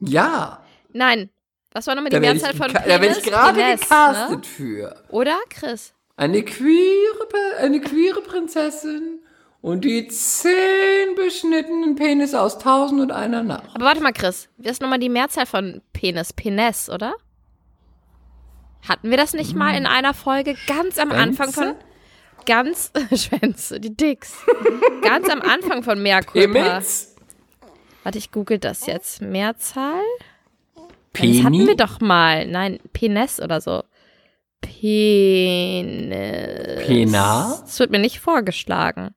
Ja, Nein. Was war nochmal die werde Mehrzahl von Penis? da werd ich gerade gecastet Ne? für. Oder, Chris? Eine queere, eine queere Prinzessin und die zehn beschnittenen Penisse aus Tausend und einer Nacht. Aber warte mal, Chris. Wie ist nochmal die Mehrzahl von Penis? Penis, oder? Hatten wir das nicht mal in einer Folge ganz am Anfang von. Ganz. Schwänze, die Dicks. ganz am Anfang von Mehrkulpa. Warte, ich google das jetzt. Mehrzahl? Das hatten Peni? wir doch mal. Nein, Penis oder so. Penis. Pena? Das wird mir nicht vorgeschlagen.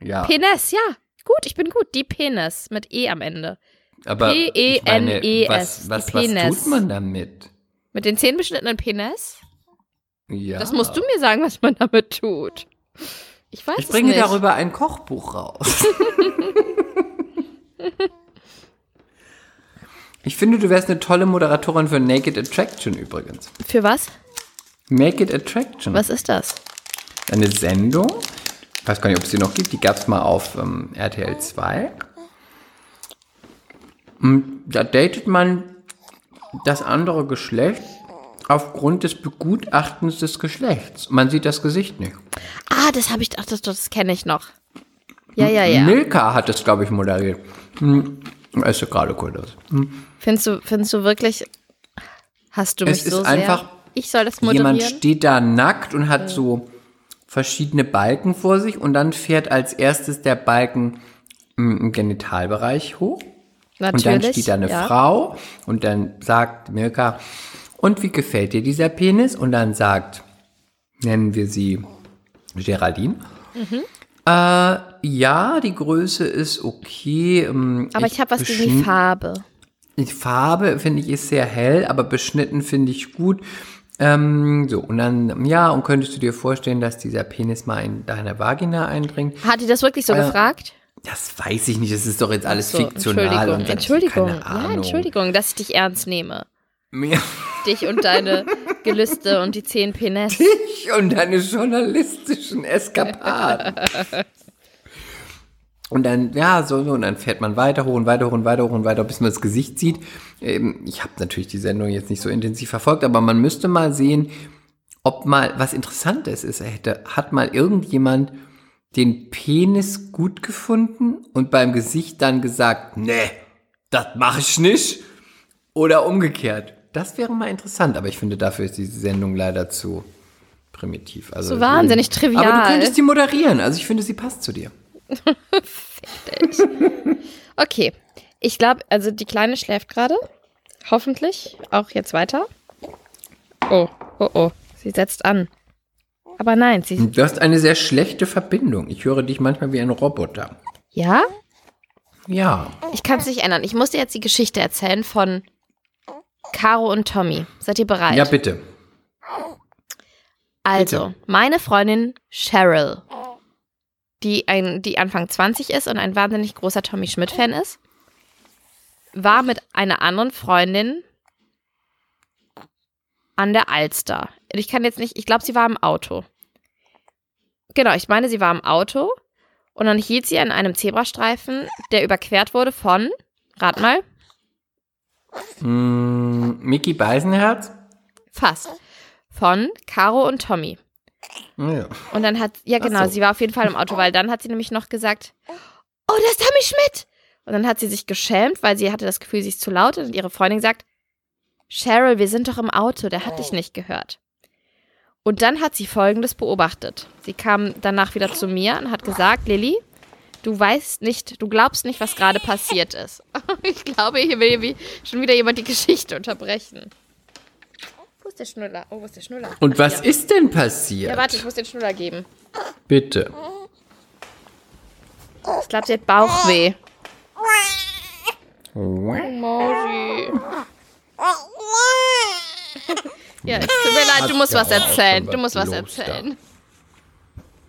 Ja, Penis, ja. Gut, ich bin gut. Die Penis mit E am Ende. aber ich P-E-N-E-S, was, was, was Penis. tut man damit? Mit den zehn beschnittenen Penis? Ja. Das musst du mir sagen, was man damit tut. Ich weiß Ich es bringe nicht. darüber ein Kochbuch raus. ich finde, du wärst eine tolle Moderatorin für Naked Attraction übrigens. Für was? Naked Attraction. Was ist das? Eine Sendung. Ich weiß gar nicht, ob es die noch gibt. Die gab es mal auf ähm, RTL 2. Und Da datet man das andere Geschlecht aufgrund des Begutachtens des Geschlechts. Man sieht das Gesicht nicht. Ah, das habe ich, ach, das, das kenne ich noch. Ja, ja, ja. Milka hat es, glaube ich, moderiert. Hm, ist ja gerade cool das. Findest du, findest du wirklich, hast du mich Es ist so einfach sehr, ich soll das moderieren? Jemand steht da nackt und hat so verschiedene Balken vor sich und dann fährt als erstes der Balken im Genitalbereich hoch. Natürlich. Und dann steht da eine ja. Frau und dann sagt Mirka, und wie gefällt dir dieser Penis? Und dann sagt, nennen wir sie Geraldine. Mhm. Äh, ja, die Größe ist okay. ähm, Aber ich habe was gegen die Farbe. Die Farbe finde ich ist sehr hell, aber beschnitten finde ich gut. Ähm, so, und dann, ja, und könntest du dir vorstellen, dass dieser Penis mal in deine Vagina eindringt? Hat die das wirklich so Äh, gefragt? Das weiß ich nicht, das ist doch jetzt alles So, fiktional. Entschuldigung, und Entschuldigung. Keine Ja, Ahnung. Entschuldigung, dass ich dich ernst nehme. Mir Dich und deine Gelüste und die zehn Penis. ich und deine journalistischen Eskapaden. Und dann, ja, so, so, und dann fährt man weiter hoch und weiter hoch und weiter hoch und weiter, bis man das Gesicht sieht. Ähm, ich habe natürlich die Sendung jetzt nicht so intensiv verfolgt, aber man müsste mal sehen, ob mal was Interessantes ist. Er hätte, hat mal irgendjemand den Penis gut gefunden und beim Gesicht dann gesagt, nee, das mache ich nicht. Oder umgekehrt. Das wäre mal interessant, aber ich finde, dafür ist diese Sendung leider zu primitiv. Also So wahnsinnig trivial. Aber du könntest die moderieren, also ich finde, sie passt zu dir. Okay. Ich glaube, also die Kleine schläft gerade. Hoffentlich. Auch jetzt weiter. Oh, oh, oh. Sie setzt an. Aber nein, sie. Du hast eine sehr schlechte Verbindung. Ich höre dich manchmal wie ein Roboter. Ja? Ja. Ich kann es nicht ändern. Ich muss dir jetzt die Geschichte erzählen von Caro und Tommy. Seid ihr bereit? Ja, bitte. Also, meine Freundin Cheryl, die, ein, die Anfang 20 ist und ein wahnsinnig großer Tommy Schmidt-Fan ist, war mit einer anderen Freundin an der Alster. Ich kann jetzt nicht, ich glaube, sie war im Auto. Genau, ich meine, sie war im Auto und dann hielt sie an einem Zebrastreifen, der überquert wurde von, rat mal, Mm, Mickey Beisenherz? fast, von Caro und Tommy. Ja. Und dann hat, ja genau, so. sie war auf jeden Fall im Auto, weil dann hat sie nämlich noch gesagt, oh, das ist Tommy Schmidt. Und dann hat sie sich geschämt, weil sie hatte das Gefühl, sie ist zu laut. Und ihre Freundin sagt, Cheryl, wir sind doch im Auto, der hat dich nicht gehört. Und dann hat sie Folgendes beobachtet. Sie kam danach wieder zu mir und hat gesagt, Lilly, du weißt nicht, du glaubst nicht, was gerade passiert ist. Ich glaube, hier will schon wieder jemand die Geschichte unterbrechen. Wo ist der Schnuller? Oh, wo ist der Schnuller? Und was Hier. ist denn passiert? Ja, warte, ich muss den Schnuller geben. Bitte. Ich glaube, sie hat Bauchweh. Moji. Ja, es tut mir leid, du musst ja was erzählen. Du musst was erzählen.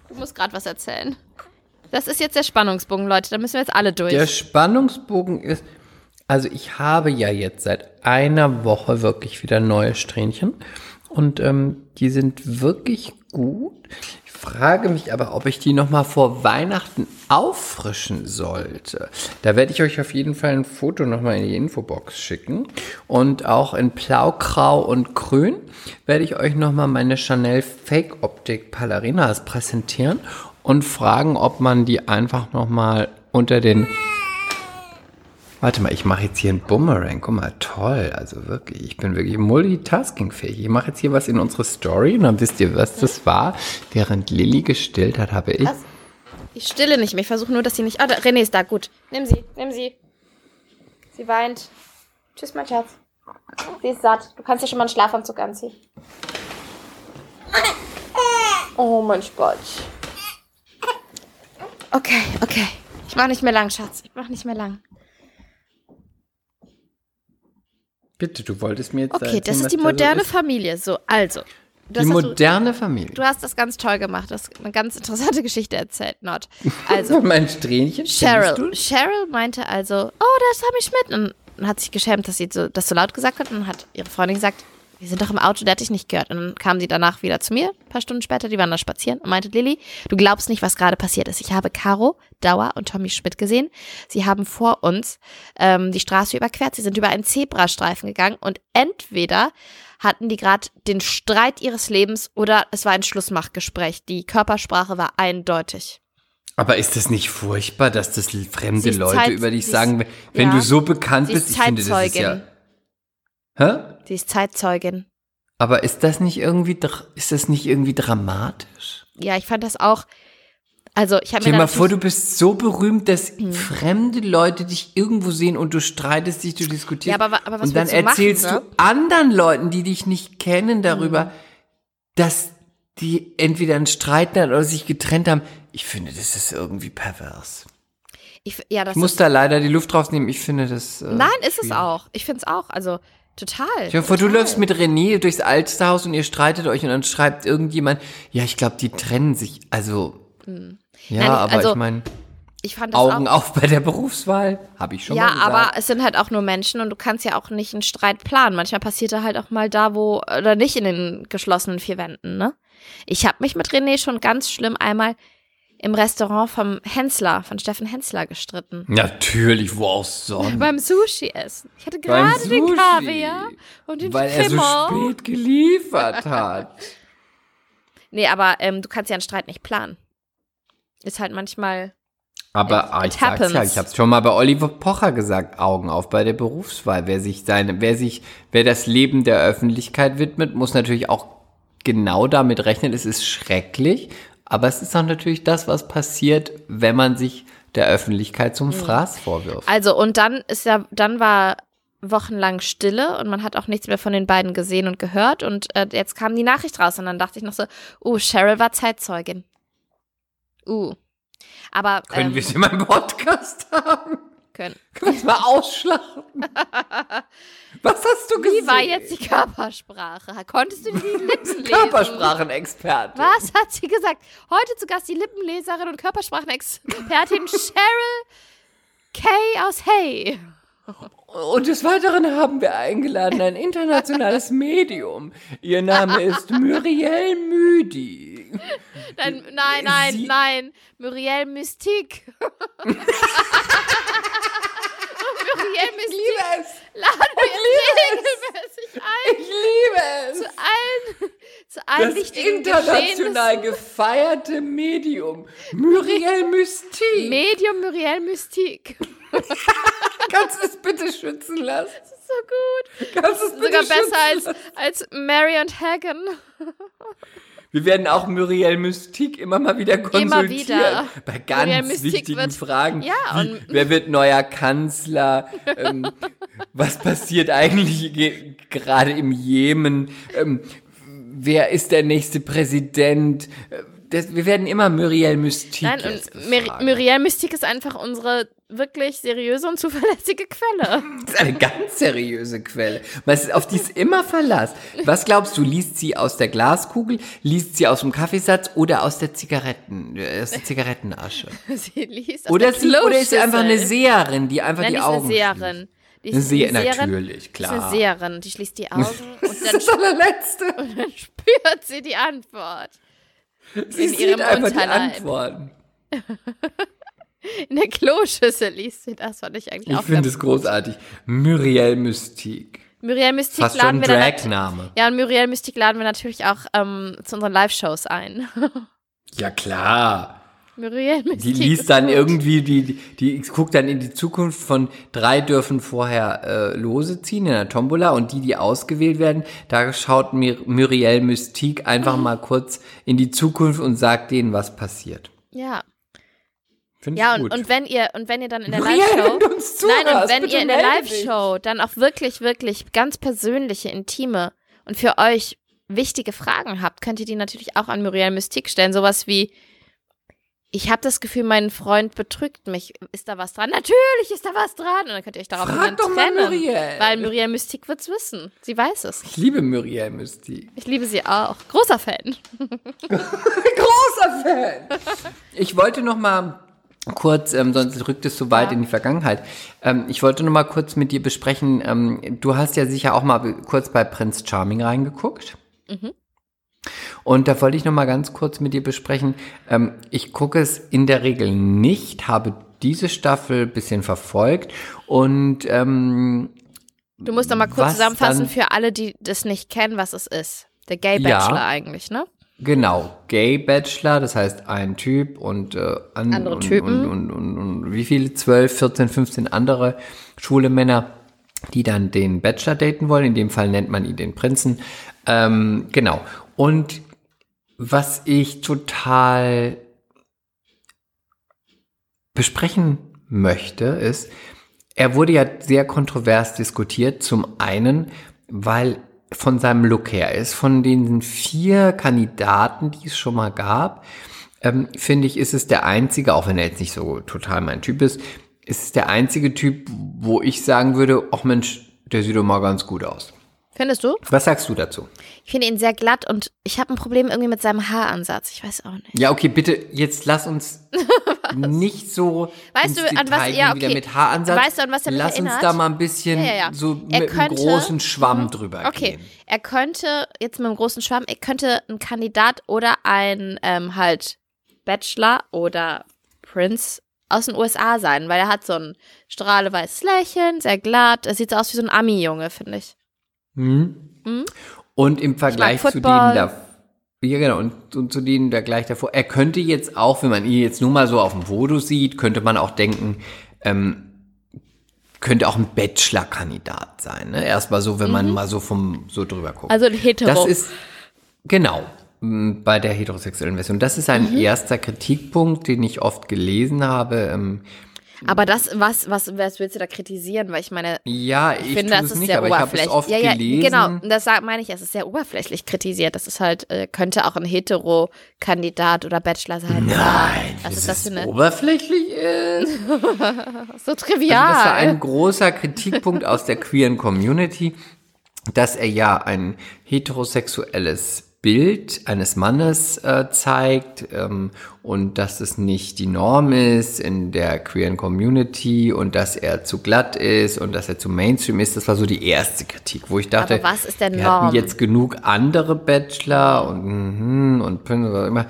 Du musst gerade was erzählen. Das ist jetzt der Spannungsbogen, Leute. Da müssen wir jetzt alle durch. Der Spannungsbogen ist, also ich habe ja jetzt seit einer Woche wirklich wieder neue Strähnchen und ähm, die sind wirklich gut. Ich frage mich aber, ob ich die noch mal vor Weihnachten auffrischen sollte. Da werde ich euch auf jeden Fall ein Foto noch mal in die Infobox schicken und auch in Blau, Grau und Grün werde ich euch noch mal meine Chanel Fake Optik Ballerinas präsentieren und fragen, ob man die einfach noch mal unter den Warte mal, ich mache jetzt hier einen Boomerang. Guck mal, toll. Also wirklich, ich bin wirklich multitaskingfähig. Ich mache jetzt hier was in unsere Story und dann wisst ihr, was das war. Während Lilly gestillt hat, habe ich. Ich stille nicht mehr. Ich versuche nur, dass sie nicht. Ah, da, René ist da. Gut. Nimm sie. Nimm sie. Sie weint. Tschüss, mein Schatz. Sie ist satt. Du kannst dir schon mal einen Schlafanzug anziehen. Oh, mein Spatz. Okay, okay. Ich mach nicht mehr lang, Schatz. Ich mach nicht mehr lang. Bitte, du wolltest mir jetzt Okay, das ist die da so moderne ist. Familie. So, also. Das Die hast du, moderne Familie. du hast das ganz toll gemacht. Du hast eine ganz interessante Geschichte erzählt, Not. Also, mein Strähnchen. Cheryl. Cheryl meinte also, oh, das habe ich mit. Und hat sich geschämt, dass sie so, das so laut gesagt hat. Und hat ihre Freundin gesagt, wir sind doch im Auto, der hat dich nicht gehört. Und dann kam sie danach wieder zu mir, ein paar Stunden später, die waren da spazieren und meinte, Lilly, du glaubst nicht, was gerade passiert ist. Ich habe Caro, Dauer und Tommy Schmidt gesehen. Sie haben vor uns ähm, die Straße überquert. Sie sind über einen Zebrastreifen gegangen und entweder hatten die gerade den Streit ihres Lebens oder es war ein Schlussmachgespräch. Die Körpersprache war eindeutig. Aber ist das nicht furchtbar, dass das fremde Leute Zeit- über dich sagen, wenn- ja. du so bekannt bist? ist Ich finde, das ist ja. Hä? Sie ist Zeitzeugin. Aber ist das nicht irgendwie, ist das nicht irgendwie dramatisch? Ja, ich fand das auch. Also, ich habe Stell mir dir mal vor, du bist so berühmt, dass Mhm. fremde Leute dich irgendwo sehen und du streitest dich, du diskutierst. Ja, aber aber was und dann du machen, erzählst ne? du anderen Leuten, die dich nicht kennen, darüber, dass die entweder einen Streit hatten oder sich getrennt haben. Ich finde, das ist irgendwie pervers. ich, ja, Ich muss da leider die Luft rausnehmen. Ich finde das. Äh, Nein, ist es schwierig. auch. Ich finde es auch. Also, total. Stell dir vor, du total. läufst mit René durchs Alsterhaus und ihr streitet euch und dann schreibt irgendjemand, ja, ich glaube, die trennen sich. Also, ja, Hm. Nein, aber also, ich meine, Ich fand Augen auch. auf bei der Berufswahl, habe ich schon Ja, mal gesagt. aber es sind halt auch nur Menschen und du kannst ja auch nicht einen Streit planen. Manchmal passiert er halt auch mal da, wo, oder nicht in den geschlossenen vier Wänden, ne? Ich habe mich mit René schon ganz schlimm einmal im Restaurant vom Hensler, von Steffen Hensler gestritten. Natürlich, wo auch sonst. Beim Sushi essen. Ich hatte gerade den. Kaviar und den Weil er so spät geliefert hat. Nee, aber ähm, du kannst ja einen Streit nicht planen. Ist halt manchmal. Aber It- ah, it ich sag's ja, happens. ich habe es schon mal bei Oliver Pocher gesagt, Augen auf bei der Berufswahl. Wer sich seine, wer sich, wer das Leben der Öffentlichkeit widmet, muss natürlich auch genau damit rechnen. Es ist schrecklich, aber es ist auch natürlich das, was passiert, wenn man sich der Öffentlichkeit zum Fraß vorwirft. Also, und dann ist ja, dann war wochenlang Stille und man hat auch nichts mehr von den beiden gesehen und gehört. Und äh, jetzt kam die Nachricht raus und dann dachte ich noch so, uh, Cheryl war Zeitzeugin. Uh. Aber Können ähm, wir es in meinem Podcast haben? Können. Es mal ausschlachten? Was hast du gesehen? Wie war jetzt die Körpersprache? Konntest du die Lippen lesen? Körpersprachenexperte. Was hat sie gesagt? Heute zu Gast die Lippenleserin und Körpersprachenexpertin Cheryl Kay aus Hey. Und des Weiteren haben wir eingeladen ein internationales Medium. Ihr Name ist Muriel Müdi. Nein, nein, nein, Sie- nein. Muriel Mystique. Muriel Mystique es. laden wir regelmäßig ein. Ich liebe es. Zu allen, zu allen Das wichtigen international gefeierte Medium. Muriel Mystique. Medium Muriel Mystique. Kannst du es bitte schützen lassen? So gut. Kannst du es bitte Sogar besser als, als Mary und Hagen. Wir werden auch Muriel Mystique immer mal wieder konsultieren. wieder. Bei ganz wichtigen wird- Fragen. Ja, wie, wer wird neuer Kanzler? ähm, was passiert eigentlich ge gerade im Jemen? Ähm, wer ist der nächste Präsident? Äh, Das, wir werden immer Muriel Mystique Nein, und befragen. Muriel Mystique ist einfach unsere wirklich seriöse und zuverlässige Quelle. Das ist eine ganz seriöse Quelle. Ist auf die ist immer Verlass. Was glaubst du, liest sie aus der Glaskugel, liest sie aus dem Kaffeesatz oder aus der Zigaretten, äh, aus der Zigarettenasche? sie liest aus Oder, der sie, oder ist sie einfach eine. Seherin, die einfach Nein, die die ist Augen eine Seherin. Die ist Eine Sehe- eine Seherin. natürlich, Die ist klar. eine Seherin. Die schließt die Augen und dann Das allerletzte. spürt sie die Antwort. Sie in ihrem einfach die Unterleib. Antworten. In der Kloschüssel liest sie das, fand ich eigentlich Ich auch finde es großartig. Muriel Mystique. Muriel Mystique Fast schon laden ein wir Dragname. Ja, und Muriel Mystique laden wir natürlich auch ähm, zu unseren Live-Shows ein. Ja, klar. Muriel Mystique. Die liest dann irgendwie, die, die, die guckt dann in die Zukunft von drei dürfen vorher äh, Lose ziehen in der Tombola und die, die ausgewählt werden, da schaut Mir Muriel Mystique einfach mal kurz in die Zukunft und sagt denen, was passiert. Ja. Finde Ja, ich und, gut. und wenn ihr, und wenn ihr dann in der Live-Show. Nein, und wenn ihr in der. Live-Show dann auch wirklich, wirklich ganz persönliche, intime und für euch wichtige Fragen habt, könnt ihr die natürlich auch an Muriel Mystique stellen. Sowas wie, ich habe das Gefühl, mein Freund betrügt mich. Ist da was dran? Natürlich ist da was dran. Und dann könnt ihr euch darauf Frag doch mal trennen. Muriel. Weil Muriel Mystique wird's wissen. Sie weiß es. ich liebe Muriel Mystique. Ich liebe sie auch. Großer Fan. Großer Fan. Ich wollte noch mal kurz, ähm, sonst rückt es so weit Ja. in die Vergangenheit. Ähm, ich wollte noch mal kurz mit dir besprechen. Ähm, du hast ja sicher auch mal kurz bei Prince Charming reingeguckt. Mhm. Und da wollte ich noch mal ganz kurz mit dir besprechen. Ähm, ich gucke es in der Regel nicht, habe diese Staffel ein bisschen verfolgt und ähm, Du musst doch mal kurz zusammenfassen für alle, die das nicht kennen, was es ist. Der Gay Ja. Bachelor eigentlich, ne? Genau, Gay Bachelor, das heißt ein Typ und äh, an, Andere Typen. Und, und, und, und wie viele? 12, 14, 15 andere schwule Männer, die dann den Bachelor daten wollen. In dem Fall nennt man ihn den Prinzen. Ähm, genau. Und was ich total besprechen möchte, ist, er wurde ja sehr kontrovers diskutiert. Zum einen, weil von seinem Look her ist, von den vier Kandidaten, die es schon mal gab, ähm, finde ich, ist es der einzige, auch wenn er jetzt nicht so total mein Typ ist, ist es der einzige Typ, wo ich sagen würde, ach Mensch, der sieht doch mal ganz gut aus. Findest du? Was sagst du dazu? Ich finde ihn sehr glatt und ich habe ein Problem irgendwie mit seinem Haaransatz. Ich weiß auch nicht. Ja, okay, bitte, jetzt lass uns nicht so Weißt ins du, an was- ja, okay. mit Haaransatz. Weißt du, an was er mich Lass uns erinnert? da mal ein bisschen Ja, ja, ja. so Er mit einem könnte- Mhm. großen Schwamm drüber Okay, gehen. er könnte, jetzt mit einem großen Schwamm, er könnte ein Kandidat oder ein ähm, halt Bachelor oder Prince aus den USA sein, weil er hat so ein strahleweißes Lächeln, sehr glatt. Er sieht so aus wie so ein Ami-Junge, finde ich. Mhm. Und im Vergleich zu denen da, ja genau, und, und zu denen da gleich davor, er könnte jetzt auch, wenn man ihn jetzt nur mal so auf dem Foto sieht, könnte man auch denken, ähm, könnte auch ein Bachelor-Kandidat sein. Ne? Erstmal so, wenn man mal so vom so drüber guckt. Mhm. Also ein Hetero. Das ist genau bei der heterosexuellen Version. Das ist Mhm. ein erster Kritikpunkt, den ich oft gelesen habe. Ähm, Aber das, was, was, was willst du da kritisieren? Weil ich meine, ja, ich, ich finde, das ist nicht, sehr aber ich oberflächlich. oft ja, ja, gelesen. genau. Und das meine ich, es ist sehr oberflächlich kritisiert. Das ist halt, äh, könnte auch ein Hetero-Kandidat oder Bachelor sein. Nein, was dass ist das für eine, oberflächlich ist. so trivial. Also das war ein großer Kritikpunkt aus der queeren Community, dass er ja ein heterosexuelles Bild eines Mannes äh, zeigt ähm, und dass es nicht die Norm ist in der queeren Community und dass er zu glatt ist und dass er zu Mainstream ist. Das war so die erste Kritik, wo ich dachte, Aber was ist denn wir Norm? hatten jetzt genug andere Bachelor und mhm, und auch immer.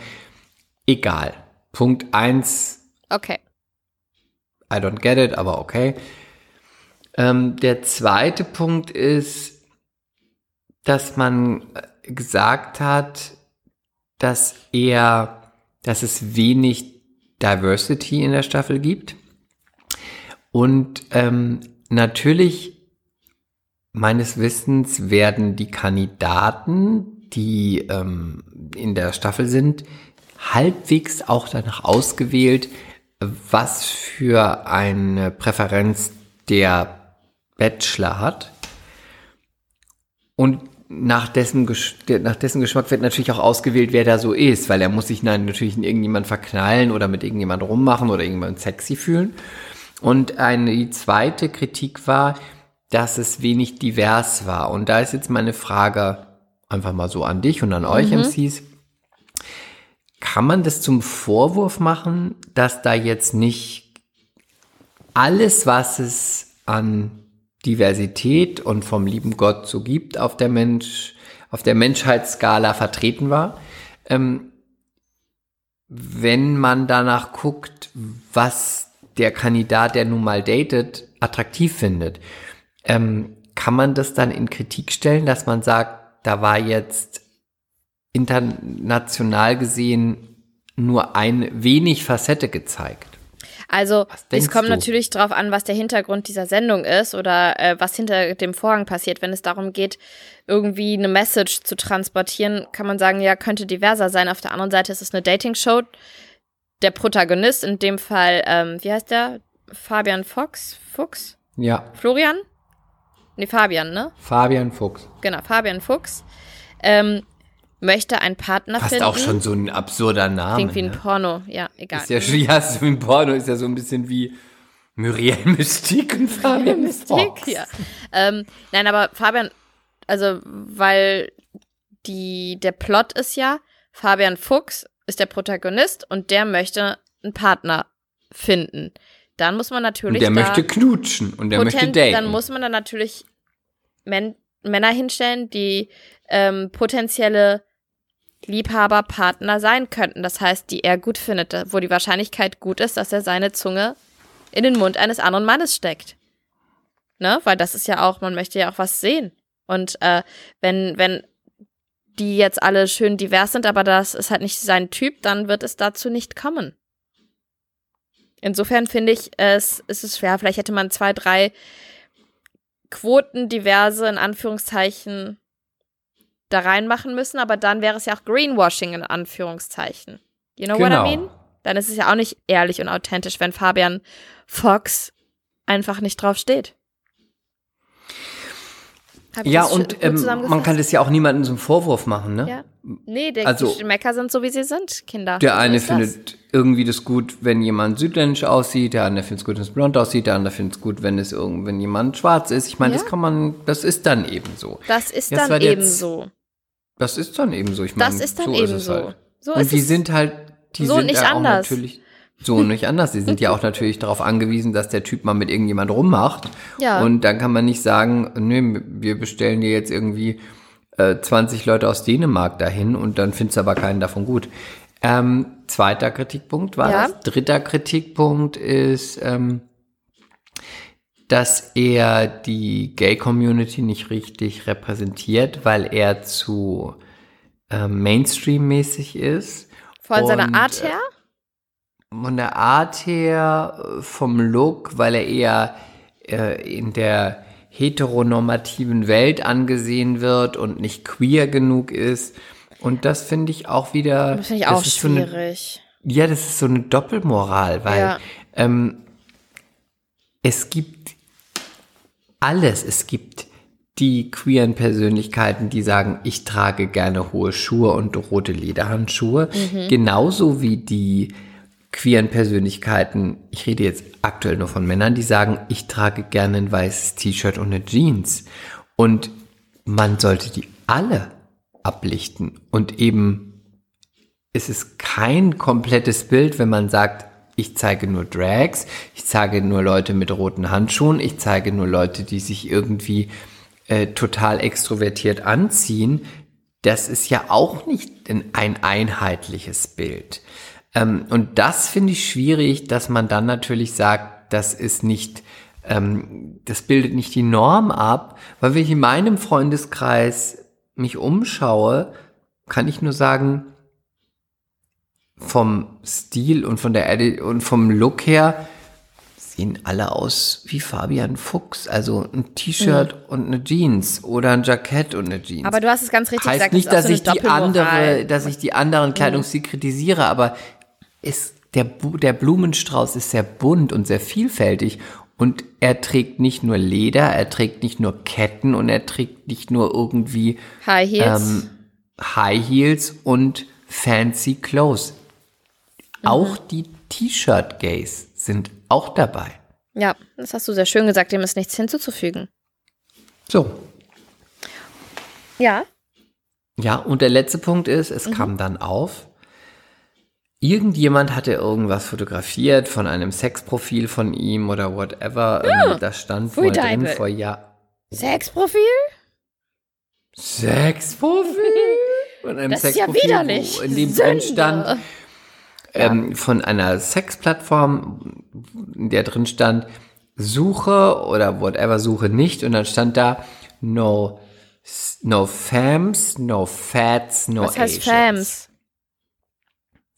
Egal. Punkt eins okay. I don't get it, aber okay. Ähm, der zweite Punkt ist, dass man äh, gesagt hat, dass er, dass es wenig Diversity in der Staffel gibt. Und ähm, natürlich, meines Wissens, werden die Kandidaten, die ähm, in der Staffel sind, halbwegs auch danach ausgewählt, was für eine Präferenz der Bachelor hat. Und nach dessen, Gesch- nach dessen Geschmack wird natürlich auch ausgewählt, wer da so ist, weil er muss sich dann natürlich in irgendjemand verknallen oder mit irgendjemand rummachen oder irgendjemand sexy fühlen. Und eine, die zweite Kritik war, dass es wenig divers war. Und da ist jetzt meine Frage einfach mal so an dich und an euch MCs. Kann man das zum Vorwurf machen, dass da jetzt nicht alles, was es an Diversität und vom lieben Gott so gibt, auf der Mensch, auf der Menschheitsskala vertreten war? Ähm, wenn man danach guckt, was der Kandidat, der nun mal datet, attraktiv findet, ähm, kann man das dann in Kritik stellen, dass man sagt, da war jetzt international gesehen nur ein wenig Facette gezeigt? Also es kommt du? natürlich darauf an, was der Hintergrund dieser Sendung ist oder äh, was hinter dem Vorhang passiert. Wenn es darum geht, irgendwie eine Message zu transportieren, kann man sagen, ja, könnte diverser sein. Auf der anderen Seite ist es eine Dating-Show. Der Protagonist, in dem Fall, ähm, wie heißt der? Fabian Fox? Fuchs? Ja, Florian? Nee, Fabian, ne? Fabian Fuchs. Genau, Fabian Fuchs. Ähm, möchte einen Partner Fast finden. auch schon so ein absurder Name. Klingt wie ein ne? Porno. Ja, egal. Ist ja schon, ja, so ein Porno, ist ja so ein bisschen wie Muriel Mystique und Fabian Mystik, ja. Ähm, nein, aber Fabian, also, weil die, der Plot ist ja, Fabian Fuchs ist der Protagonist und der möchte einen Partner finden. Dann muss man Und natürlich. der da möchte knutschen und der möchte potent- daten. Dann muss man dann natürlich Men Männer hinstellen, die ähm, potenzielle Liebhaber, Partner sein könnten. Das heißt, die er gut findet, wo die Wahrscheinlichkeit gut ist, dass er seine Zunge in den Mund eines anderen Mannes steckt. Ne? Weil das ist ja auch, man möchte ja auch was sehen. Und äh, wenn, wenn die jetzt alle schön divers sind, aber das ist halt nicht sein Typ, dann wird es dazu nicht kommen. Insofern finde ich, es ist es schwer. Vielleicht hätte man zwei, drei Quoten diverse in Anführungszeichen da reinmachen müssen, aber dann wäre es ja auch Greenwashing in Anführungszeichen. You know what Genau. I mean? Dann ist es ja auch nicht ehrlich und authentisch, wenn Fabian Fox einfach nicht drauf steht. Hab Ja, und ähm, man kann das ja auch niemandem zum Vorwurf machen, ne? Ja. Nee, der, Also- die Mecker sind so, wie sie sind, Kinder. Der eine ist das. findet irgendwie das gut, wenn jemand südländisch aussieht, der andere findet es gut, wenn es blond aussieht, der andere findet es gut, wenn es irgend, wenn jemand schwarz ist. Ich meine, Ja. das kann man, das ist dann eben so. Das ist Jetzt dann eben so. Das ist dann eben so. Ich meine, Das ist dann so eben es so. Halt. So Und ist die es. sind halt, die So sind nicht ja auch anders. natürlich so nicht anders. Die sind ja auch natürlich darauf angewiesen, dass der Typ mal mit irgendjemand rummacht. Ja. Und dann kann man nicht sagen, nö, wir bestellen dir jetzt irgendwie äh, 20 Leute aus Dänemark dahin und dann findest du aber keinen davon gut. Ähm, zweiter Kritikpunkt war Ja. das. Dritter Kritikpunkt ist, ähm, dass er die Gay-Community nicht richtig repräsentiert, weil er zu äh, Mainstream-mäßig ist. Von seiner Und, Art äh, her? Von der Art her, äh, vom Look, weil er eher äh, in der heteronormativen Welt angesehen wird und nicht queer genug ist. Und das finde ich auch wieder. Das finde ich auch ist so eine, schwierig. ja, das ist so eine Doppelmoral, weil Ja. ähm, es gibt alles. Es gibt die queeren Persönlichkeiten, die sagen, ich trage gerne hohe Schuhe und rote Lederhandschuhe. Mhm. Genauso wie die queeren Persönlichkeiten, ich rede jetzt aktuell nur von Männern, die sagen, ich trage gerne ein weißes T-Shirt und eine Jeans. Und man sollte die alle ablichten. Und eben es ist kein komplettes Bild, wenn man sagt, ich zeige nur Drags, ich zeige nur Leute mit roten Handschuhen, ich zeige nur Leute, die sich irgendwie äh, total extrovertiert anziehen. Das ist ja auch nicht ein, ein einheitliches Bild. Ähm, und das finde ich schwierig, dass man dann natürlich sagt, das ist nicht, ähm, das bildet nicht die Norm ab, weil wenn ich in meinem Freundeskreis mich umschaue, kann ich nur sagen, vom Stil und von der Edi und vom Look her sehen alle aus wie Fabian Fuchs. Also ein T-Shirt und eine Jeans oder ein Jackett und eine Jeans. Aber du hast es ganz richtig heißt gesagt. nicht, das dass ich so eine die andere, dass ich die anderen Kleidungsstil kritisiere, aber ist der, der Blumenstrauß ist sehr bunt und sehr vielfältig und er trägt nicht nur Leder, er trägt nicht nur Ketten und er trägt nicht nur irgendwie High Heels. ähm, High Heels und fancy Clothes. Mhm. Auch die T-Shirt-Gays sind auch dabei. ja, das hast du sehr schön gesagt. Dem ist nichts hinzuzufügen. So, Ja. Ja, und der letzte Punkt ist, es Mhm. kam dann auf, irgendjemand hatte irgendwas fotografiert von einem Sexprofil von ihm oder whatever. Ähm, da stand wohl drin vor Jahr. Sexprofil? Sexprofil? Von einem Das ist ja Sexprofil, widerlich. in dem Sünde. stand, ähm, von einer Sexplattform, in der drin stand, Suche oder whatever, Suche nicht. Und dann stand da, no, no Fams, no Fats, no Was heißt Asians. Fams?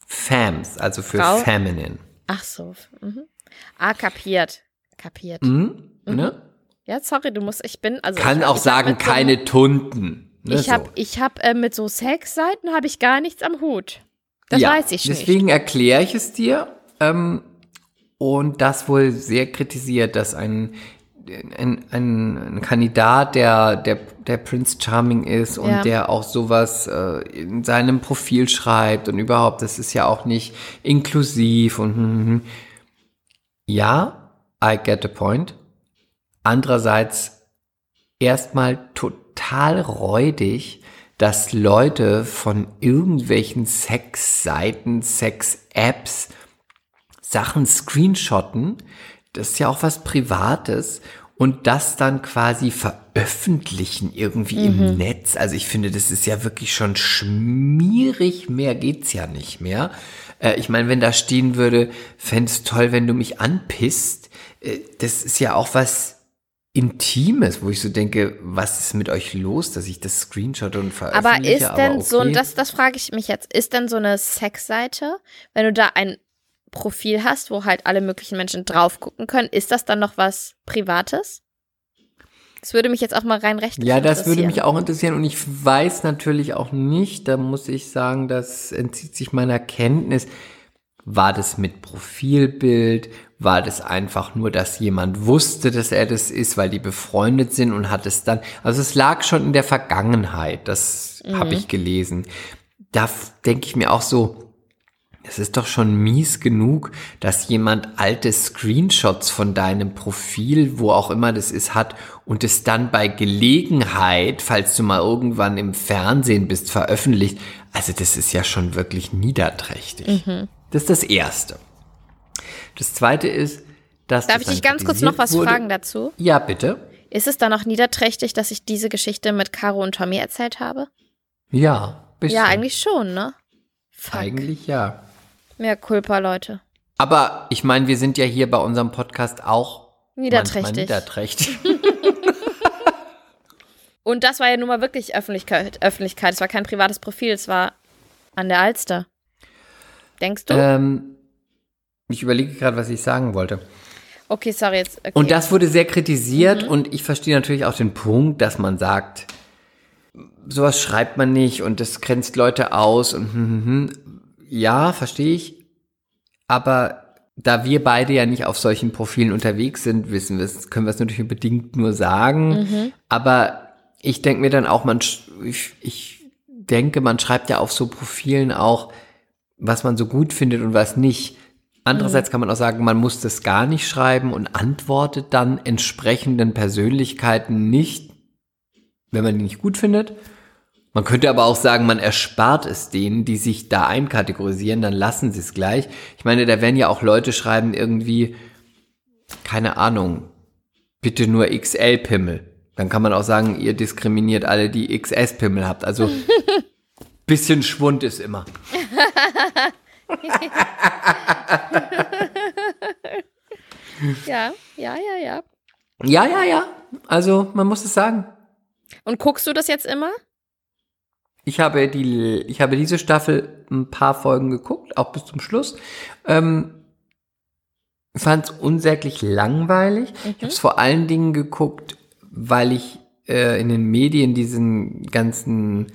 Fams, also für Frau? feminine. Ach so. Mhm. Ah, kapiert. Kapiert. Mhm. Ne? Ja, sorry, du musst, ich bin, also. Kann ich, auch ich sagen, mit so- keine Tunden. Ne, Ich habe so. ich hab, äh, mit so Sexseiten habe ich gar nichts am Hut. Das ja, weiß ich nicht. Deswegen erkläre ich es dir. Ähm, und das wohl sehr kritisiert, dass ein, ein, ein, ein Kandidat, der, der, der Prince Charming ist und Ja. der auch sowas äh, in seinem Profil schreibt und überhaupt, das ist ja auch nicht inklusiv und hm, hm, hm. ja, I get the point. Andererseits erstmal total räudig, dass Leute von irgendwelchen Sex-Seiten, Sex-Apps Sachen screenshotten. Das ist ja auch was Privates. Und das dann quasi veröffentlichen irgendwie im Netz. Also ich finde, das ist ja wirklich schon schmierig. Mehr geht's ja nicht mehr. Äh, ich meine, wenn da stehen würde, fänd's toll, wenn du mich anpisst. Äh, das ist ja auch was Intimes, wo ich so denke, was ist mit euch los, dass ich das Screenshot und aber veröffentliche? ist denn so, okay. das, das frage ich mich jetzt, ist denn so eine Sexseite, wenn du da ein Profil hast, wo halt alle möglichen Menschen drauf gucken können, ist das dann noch was Privates? Das würde mich jetzt auch mal rein rechtlich Ja, das würde mich auch interessieren und ich weiß natürlich auch nicht, da muss ich sagen, das entzieht sich meiner Kenntnis. War das mit Profilbild? War das einfach nur, dass jemand wusste, dass er das ist, weil die befreundet sind und hat es dann, also es lag schon in der Vergangenheit, das habe ich gelesen. Da denke ich mir auch so, es ist doch schon mies genug, dass jemand alte Screenshots von deinem Profil, wo auch immer das ist, hat und es dann bei Gelegenheit, falls du mal irgendwann im Fernsehen bist, veröffentlicht. Also das ist ja schon wirklich niederträchtig. Das ist das Erste. Das Zweite ist, dass Darf das ich dich ganz kurz noch was wurde. fragen dazu? Ja, bitte. Ist es dann noch niederträchtig, dass ich diese Geschichte mit Caro und Tommy erzählt habe? Ja, bisschen. Ja, eigentlich schon, ne? Fuck. Eigentlich ja. Mehr Culpa, Leute. Aber ich meine, wir sind ja hier bei unserem Podcast auch Niederträchtig. niederträchtig. Und das war ja nun mal wirklich Öffentlichkeit. Öffentlichkeit. Es war kein privates Profil, es war an der Alster. Denkst du? Ähm, ich überlege gerade, was ich sagen wollte. okay, sorry, jetzt. Okay. Und das wurde sehr kritisiert und ich verstehe natürlich auch den Punkt, dass man sagt, sowas schreibt man nicht und das grenzt Leute aus und hm, hm, hm. ja, verstehe ich. Aber da wir beide ja nicht auf solchen Profilen unterwegs sind, wissen wir es, können wir es natürlich bedingt nur sagen. Aber ich denke mir dann auch, man, ich, ich denke, man schreibt ja auf so Profilen auch, was man so gut findet und was nicht. Andererseits kann man auch sagen, man muss das gar nicht schreiben und antwortet dann entsprechenden Persönlichkeiten nicht, wenn man die nicht gut findet. Man könnte aber auch sagen, man erspart es denen, die sich da einkategorisieren, dann lassen sie es gleich. Ich meine, da werden ja auch Leute schreiben irgendwie, keine Ahnung, bitte nur XL-Pimmel. Dann kann man auch sagen, ihr diskriminiert alle, die XS-Pimmel habt. Also bisschen Schwund ist immer. ja, ja, ja, ja. Ja, ja, ja. Also man muss es sagen. Und guckst du das jetzt immer? Ich habe die, ich habe diese Staffel ein paar Folgen geguckt, auch bis zum Schluss. Ähm, fand es unsäglich langweilig. Ich habe es vor allen Dingen geguckt, weil ich äh, in den Medien diesen ganzen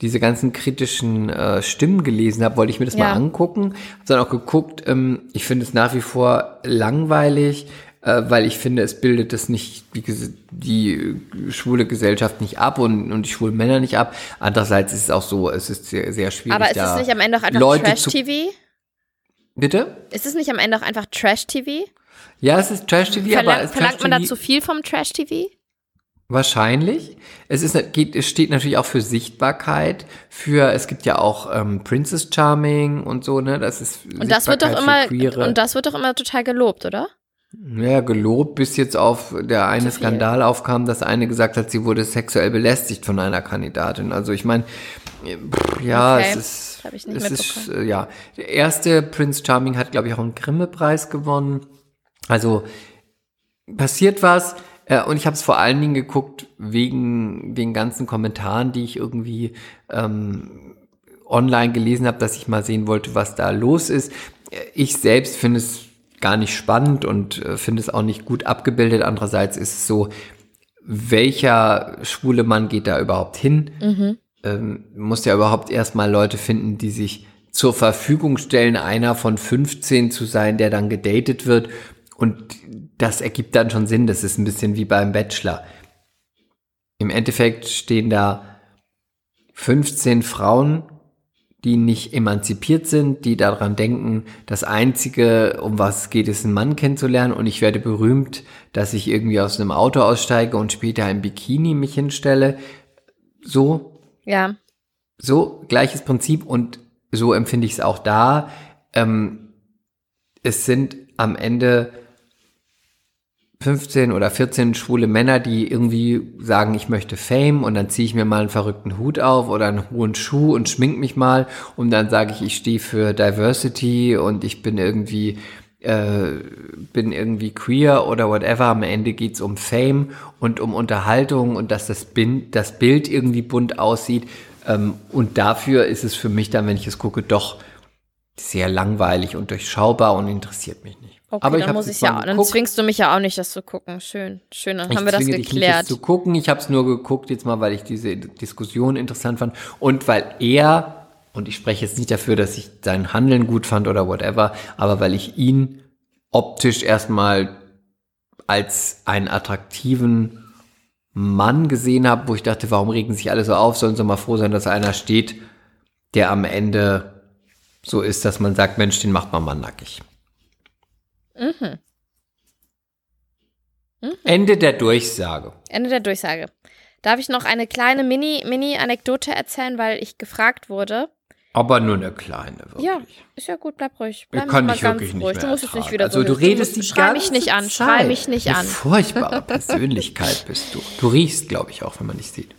diese ganzen kritischen äh, Stimmen gelesen habe, wollte ich mir das Ja. mal angucken. Habe dann auch geguckt. Ähm, ich finde es nach wie vor langweilig, äh, weil ich finde, es bildet das nicht die, die äh, schwule Gesellschaft nicht ab und, und die schwulen Männer nicht ab. Andererseits ist es auch so, es ist sehr, sehr schwierig. Aber ist es nicht am Ende auch einfach Trash-TV? Bitte? Ist es nicht am Ende auch einfach Trash-TV? Ja, es ist Trash-TV, aber es verlangt man da zu viel vom Trash-TV? Wahrscheinlich. Es ist, geht, es steht natürlich auch für Sichtbarkeit, für, es gibt ja auch ähm, Princess Charming und so, ne, das ist Und das wird doch immer und das wird doch immer total gelobt, oder? Ja, gelobt, bis jetzt auf der eine. Skandal aufkam, dass eine gesagt hat, sie wurde sexuell belästigt von einer Kandidatin. Also ich meine, ja, Okay, es ist, hab ich nicht es ist, äh, ja, der erste Prince Charming hat, glaube ich, auch einen Grimme-Preis gewonnen. Also passiert was. Äh, und ich habe es vor allen Dingen geguckt wegen den ganzen Kommentaren, die ich irgendwie ähm, online gelesen habe, dass ich mal sehen wollte, was da los ist. Äh, Ich selbst finde es gar nicht spannend und äh, finde es auch nicht gut abgebildet. Andererseits ist es so, welcher schwule Mann geht da überhaupt hin? Ähm, muss ja überhaupt erstmal Leute finden, die sich zur Verfügung stellen, einer von 15 zu sein, der dann gedatet wird. Und das ergibt dann schon Sinn. Das ist ein bisschen wie beim Bachelor. Im Endeffekt stehen da 15 Frauen, die nicht emanzipiert sind, die daran denken, das Einzige, um was es geht, ist einen Mann kennenzulernen und ich werde berühmt, dass ich irgendwie aus einem Auto aussteige und später im Bikini mich hinstelle. So, Ja. so, gleiches Prinzip und so empfinde ich es auch da. Ähm, es sind am Ende 15 oder 14 schwule Männer, die irgendwie sagen, ich möchte Fame und dann ziehe ich mir mal einen verrückten Hut auf oder einen hohen Schuh und schmink mich mal und dann sage ich, ich stehe für Diversity und ich bin irgendwie äh, bin irgendwie queer oder whatever. Am Ende geht's um Fame und um Unterhaltung und dass das, Bin das Bild irgendwie bunt aussieht. Ähm, und dafür ist es für mich dann, wenn ich es gucke, doch sehr langweilig und durchschaubar und interessiert mich nicht. Okay, Aber ich dann muss ich ja, dann zwingst du mich ja auch nicht, das zu gucken. Schön, schön, dann Ich haben wir das zwinge dich nicht, geklärt. es zu gucken. Ich habe es nur geguckt jetzt mal, weil ich diese Diskussion interessant fand und weil er und ich spreche jetzt nicht dafür, dass ich sein Handeln gut fand oder whatever, aber weil ich ihn optisch erstmal als einen attraktiven Mann gesehen habe, wo ich dachte, warum regen sich alle so auf? Sollen sie mal froh sein, dass einer steht, der am Ende so ist, dass man sagt, Mensch, den macht man mal nackig. Ende der Durchsage. Ende der Durchsage. Darf ich noch eine kleine Mini- Mini-Anekdote erzählen, weil ich gefragt wurde? Aber nur eine kleine, wirklich. Ja, ist ja gut, bleib ruhig. Ich Bleib kann mal dich ganz wirklich nicht ruhig. mehr Du musst jetzt nicht ertragen. wieder Also so du redest musst- die Schrei mich nicht an, schrei mich nicht Eine an. furchtbare Persönlichkeit bist du. Du riechst, glaube ich, auch, wenn man dich sieht.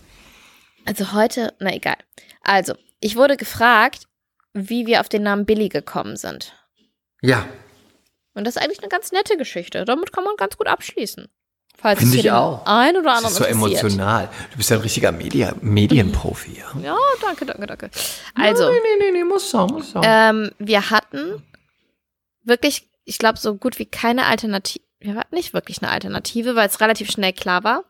Also heute, na egal. Also, ich wurde gefragt, wie wir auf den Namen Billy gekommen sind. Ja, Und das ist eigentlich eine ganz nette Geschichte. Damit kann man ganz gut abschließen. Falls Finde ich auch. Ein oder das anderen ist so emotional. Du bist ja ein richtiger Media Medienprofi, ja? Ja, danke, danke, danke. Also, Nee, nee, nee, nee, muss sein, muss sein. ähm, wir hatten wirklich, ich glaube, so gut wie keine Alternative. Wir hatten nicht wirklich eine Alternative, weil es relativ schnell klar war.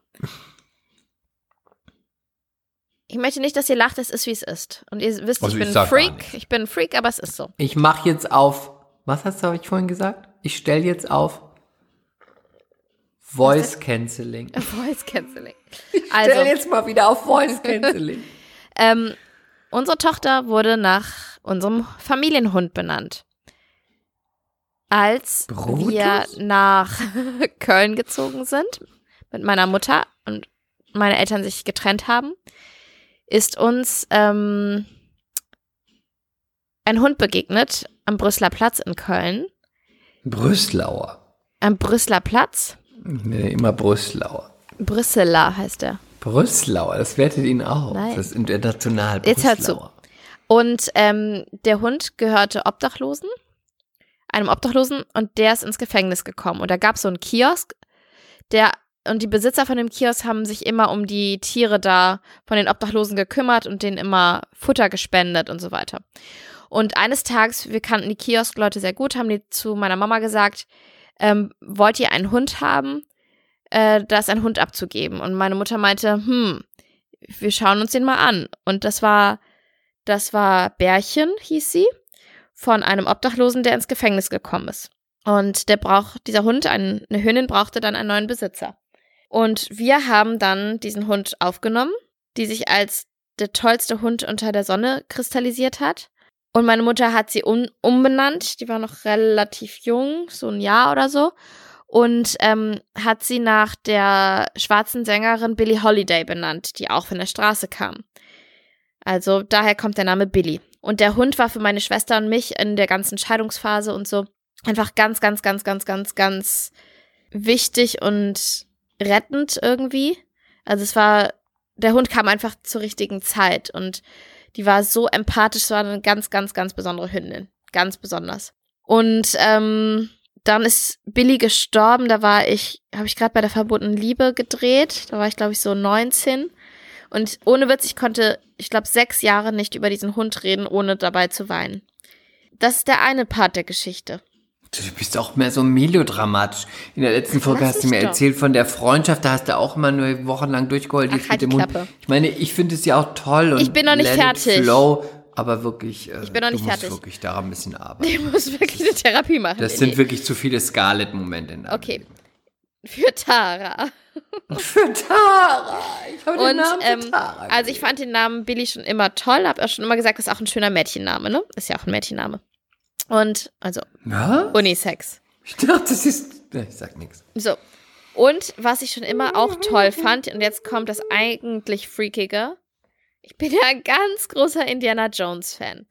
Ich möchte nicht, dass ihr lacht, es ist, wie es ist. Und ihr wisst, Also ich ich bin ein Freak. Ich bin ein Freak, aber es ist so. Ich mache jetzt auf, was hast du hab ich vorhin gesagt? Ich stelle jetzt auf Voice Cancelling. Voice Canceling. Stell Also, jetzt mal wieder auf Voice Cancelling. ähm, unsere Tochter wurde nach unserem Familienhund benannt. Als Brutus? wir nach Köln gezogen sind mit meiner Mutter und meine Eltern sich getrennt haben, ist uns ähm, ein Hund begegnet am Brüsseler Platz in Köln. Brüsslauer. Am Brüsseler Platz. Nenne immer Brüsslauer. Brüsseler heißt er. Brüsslauer, das wertet ihn auf. Nein. Das ist international. Jetzt hör zu. Brüsslauer. Und ähm, der Hund gehörte Obdachlosen, einem Obdachlosen, und der ist ins Gefängnis gekommen. Und da gab es so einen Kiosk, der und die Besitzer von dem Kiosk haben sich immer um die Tiere da von den Obdachlosen gekümmert und denen immer Futter gespendet und so weiter. Und eines Tages, wir kannten die Kioskleute sehr gut, haben die zu meiner Mama gesagt, ähm, wollt ihr einen Hund haben? Äh, da ist ein Hund abzugeben. Und meine Mutter meinte, hm, wir schauen uns den mal an. Und das war, das war Bärchen, hieß sie, von einem Obdachlosen, der ins Gefängnis gekommen ist. Und der braucht, dieser Hund, ein, eine Hündin, brauchte dann einen neuen Besitzer. Und wir haben dann diesen Hund aufgenommen, die sich als der tollste Hund unter der Sonne kristallisiert hat. Und meine Mutter hat sie um, umbenannt. Die war noch relativ jung, so ein Jahr oder so. Und ähm, hat sie nach der schwarzen Sängerin Billie Holiday benannt, die auch von der Straße kam. Also daher kommt der Name Billy. Und der Hund war für meine Schwester und mich in der ganzen Scheidungsphase und so einfach ganz, ganz, ganz, ganz, ganz, ganz wichtig und rettend irgendwie. Also es war, der Hund kam einfach zur richtigen Zeit und die war so empathisch, es war eine ganz, ganz, ganz besondere Hündin. Ganz besonders. Und ähm, dann ist Billy gestorben, da war ich, habe ich gerade bei der verbotenen Liebe gedreht, da war ich glaube ich so 19 und ohne Witz, ich konnte, ich glaube, sechs Jahre nicht über diesen Hund reden, ohne dabei zu weinen. Das ist der eine Part der Geschichte. Du bist auch mehr so melodramatisch. In der letzten Folge hast du mir doch. erzählt von der Freundschaft, da hast du auch immer nur wochenlang durchgeheult. Ach, halt. Klappe. Ich meine, ich finde es ja auch toll und Ich bin noch nicht fertig. Flow, aber wirklich, äh, Ich bin noch nicht du musst fertig. wirklich daran ein bisschen arbeiten. Ich muss wirklich eine Therapie machen. Das sind wirklich zu viele in deinem Okay. Leben. Für Tara. Für Tara! Ich habe den Namen ähm, für Tara. also ich fand den Namen Billy schon immer toll, habe auch schon immer gesagt, das ist auch ein schöner Mädchenname, ne? Ist ja auch ein Mädchenname. Und also ja? Unisex. Ich dachte, das ist. Ich sag nichts. So. Und was ich schon immer auch toll fand, und jetzt kommt das eigentlich Freakige. Ich bin ja ein ganz großer Indiana Jones-Fan.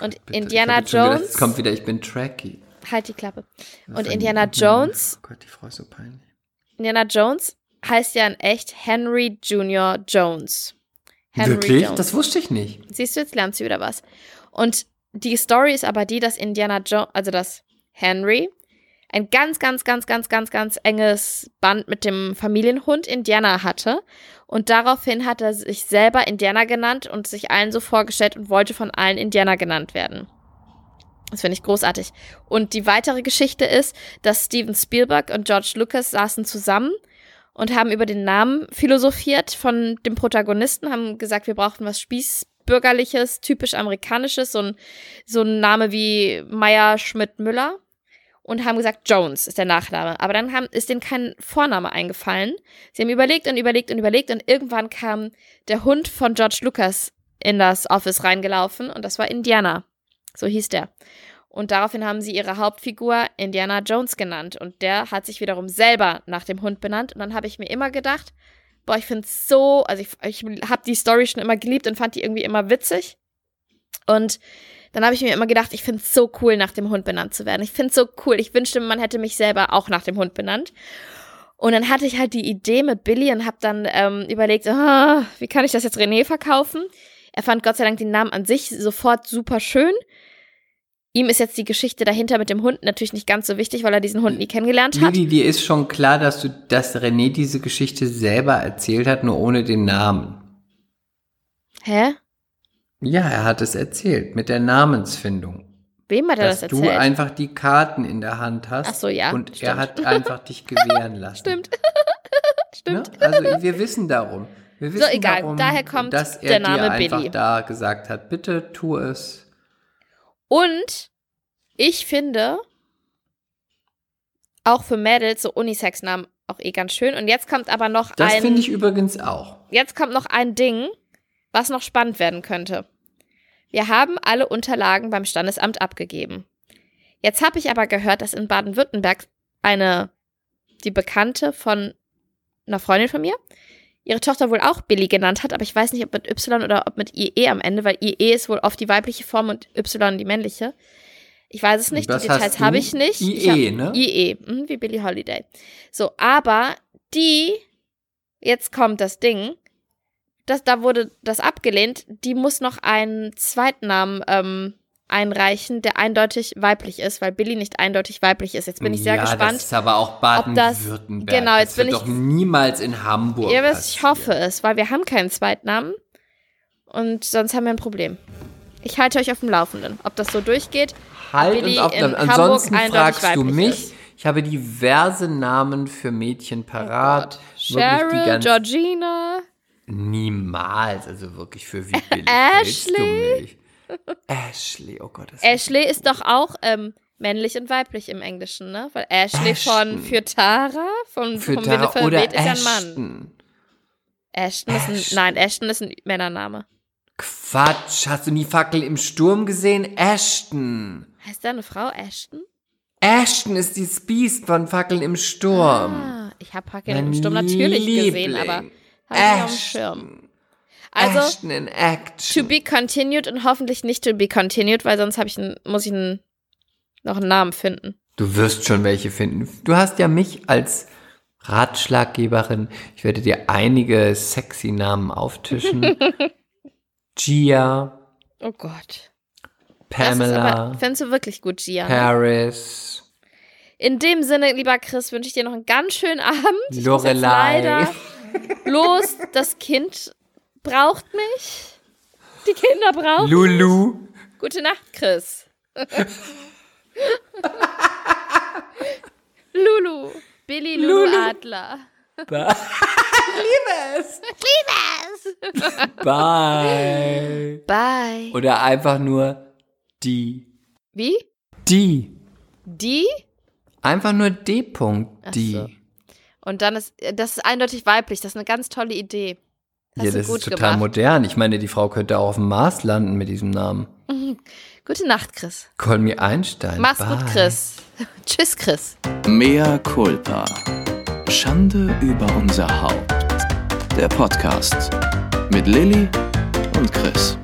Und Indiana ich hab jetzt schon gedacht, Jones. Es kommt wieder, ich bin tracky. Halt die Klappe. Und Indiana Oh Jones, Gott, die Frau ist so peinlich. Indiana Jones heißt ja in echt Henry Junior Jones. Henry Wirklich? Jones. Das wusste ich nicht. Siehst du, jetzt lernst du wieder was. Und die Story ist aber die, dass Indiana Jones, also dass Henry ein ganz, ganz, ganz, ganz, ganz, ganz enges Band mit dem Familienhund Indiana hatte. Und daraufhin hat er sich selber Indiana genannt und sich allen so vorgestellt und wollte von allen Indiana genannt werden. Das finde ich großartig. Und die weitere Geschichte ist, dass Steven Spielberg und George Lucas saßen zusammen und haben über den Namen philosophiert von dem Protagonisten, haben gesagt, wir brauchen was Spießbürgerliches, typisch amerikanisches, so ein, so ein Name wie Meyer Schmidt Müller und haben gesagt, Jones ist der Nachname. Aber dann haben, ist denen kein Vorname eingefallen. Sie haben überlegt und überlegt und überlegt und irgendwann kam der Hund von George Lucas in das Office reingelaufen und das war Indiana. So hieß der. Und daraufhin haben sie ihre Hauptfigur Indiana Jones genannt. Und der hat sich wiederum selber nach dem Hund benannt. Und dann habe ich mir immer gedacht, boah, ich finde es so, also ich, ich habe die Story schon immer geliebt und fand die irgendwie immer witzig. Und dann habe ich mir immer gedacht, ich finde es so cool, nach dem Hund benannt zu werden. Ich finde es so cool. Ich wünschte, man hätte mich selber auch nach dem Hund benannt. Und dann hatte ich halt die Idee mit Billy und habe dann ähm, überlegt, ah, wie kann ich das jetzt René verkaufen? Er fand Gott sei Dank den Namen an sich sofort super schön. Ihm ist jetzt die Geschichte dahinter mit dem Hund natürlich nicht ganz so wichtig, weil er diesen Hund nie kennengelernt hat. Lili, dir ist schon klar, dass du, dass René diese Geschichte selber erzählt hat, nur ohne den Namen. Hä? Ja, er hat es erzählt, mit der Namensfindung. Wem hat er dass das du erzählt? einfach die Karten in der Hand hast. Ach so, ja, Und er stimmt. hat einfach dich gewähren lassen. Stimmt. Stimmt. Ne? Also wir wissen darum. Wir wissen egal, darum, daher kommt dass er der Name dir einfach Billy. da gesagt hat, bitte tu es. Und ich finde, auch für Mädels so Unisex-Namen auch eh ganz schön. Und jetzt kommt aber noch Das ein. finde ich übrigens auch. Jetzt kommt noch ein Ding, was noch spannend werden könnte. Wir haben alle Unterlagen beim Standesamt abgegeben. Jetzt habe ich aber gehört, dass in Baden-Württemberg eine, die Bekannte von einer Freundin von mir, ihre Tochter wohl auch Billy genannt hat, aber ich weiß nicht, ob mit Y oder ob mit IE am Ende, weil IE ist wohl oft die weibliche Form und Y die männliche. Ich weiß es nicht, Was die Details habe ich nicht. IE, ne? IE, mhm, wie Billie Holiday. So, aber die, jetzt kommt das Ding, das, da wurde das abgelehnt, die muss noch einen Zweitnamen ähm, einreichen, der eindeutig weiblich ist, weil Billy nicht eindeutig weiblich ist. Jetzt bin ich sehr ja, gespannt. Das ist aber auch Baden-Württemberg. genau, jetzt das wird bin ich- doch niemals in Hamburg. Ja, was ich hoffe es, weil wir haben keinen Zweitnamen und sonst haben wir ein Problem. Ich halte euch auf dem Laufenden, ob das so durchgeht. Halt Billy uns auf in Ansonsten Hamburg fragst du mich. ist. Ich habe diverse Namen für Mädchen parat. Wirklich die Cheryl, Georgina. Niemals, also wirklich für wie billig Ashley? du mich? Ashley, oh Gott. Ashley ist doch auch ähm, männlich und weiblich im Englischen, ne? Weil Ashley von Ashton. für Tara, von für vom Tara Winde oder ist ja ein Mann. Ashton. Ashton ist ein, nein, Ashton ist ein Männername. Quatsch, hast du nie Fackel im Sturm gesehen? Ashton. Heißt da eine Frau Ashton? Ashton ist die Beast von Fackeln im Sturm. Ah, ich habe Hackel Mein im Sturm natürlich Liebling. gesehen, aber habe ich auf dem. Schirm. Also, Ashton in Action. to be continued und hoffentlich nicht to be continued, weil sonst ich ein, muss ich ein, noch einen Namen finden. Du wirst schon welche finden. Du hast ja mich als Ratschlaggeberin. Ich werde dir einige sexy Namen auftischen. Gia, Oh Gott. Pamela, aber, findest du wirklich gut, Gian? Paris, In dem Sinne, lieber Chris, wünsche ich dir noch einen ganz schönen Abend. Lorelei. leider los. Das Kind braucht mich. Die Kinder brauchen. Lulu. Gute Nacht, Chris. Lulu. Billy Lulu, Lulu. Adler. Bye. Bye. Oder einfach nur die. Wie? Die. Die? Einfach nur D. -Punkt, Ach die. so. Und dann ist, das ist eindeutig weiblich. Das ist eine ganz tolle Idee. Hast ja, das ist total gemacht. modern. Ich meine, die Frau könnte auch auf dem Mars landen mit diesem Namen. Gute Nacht, Chris. Call me Einstein. Mach's Bye. gut, Chris. Tschüss, Chris. Mea culpa. Schande über unser Haupt. Der Podcast mit Lilly und Chris.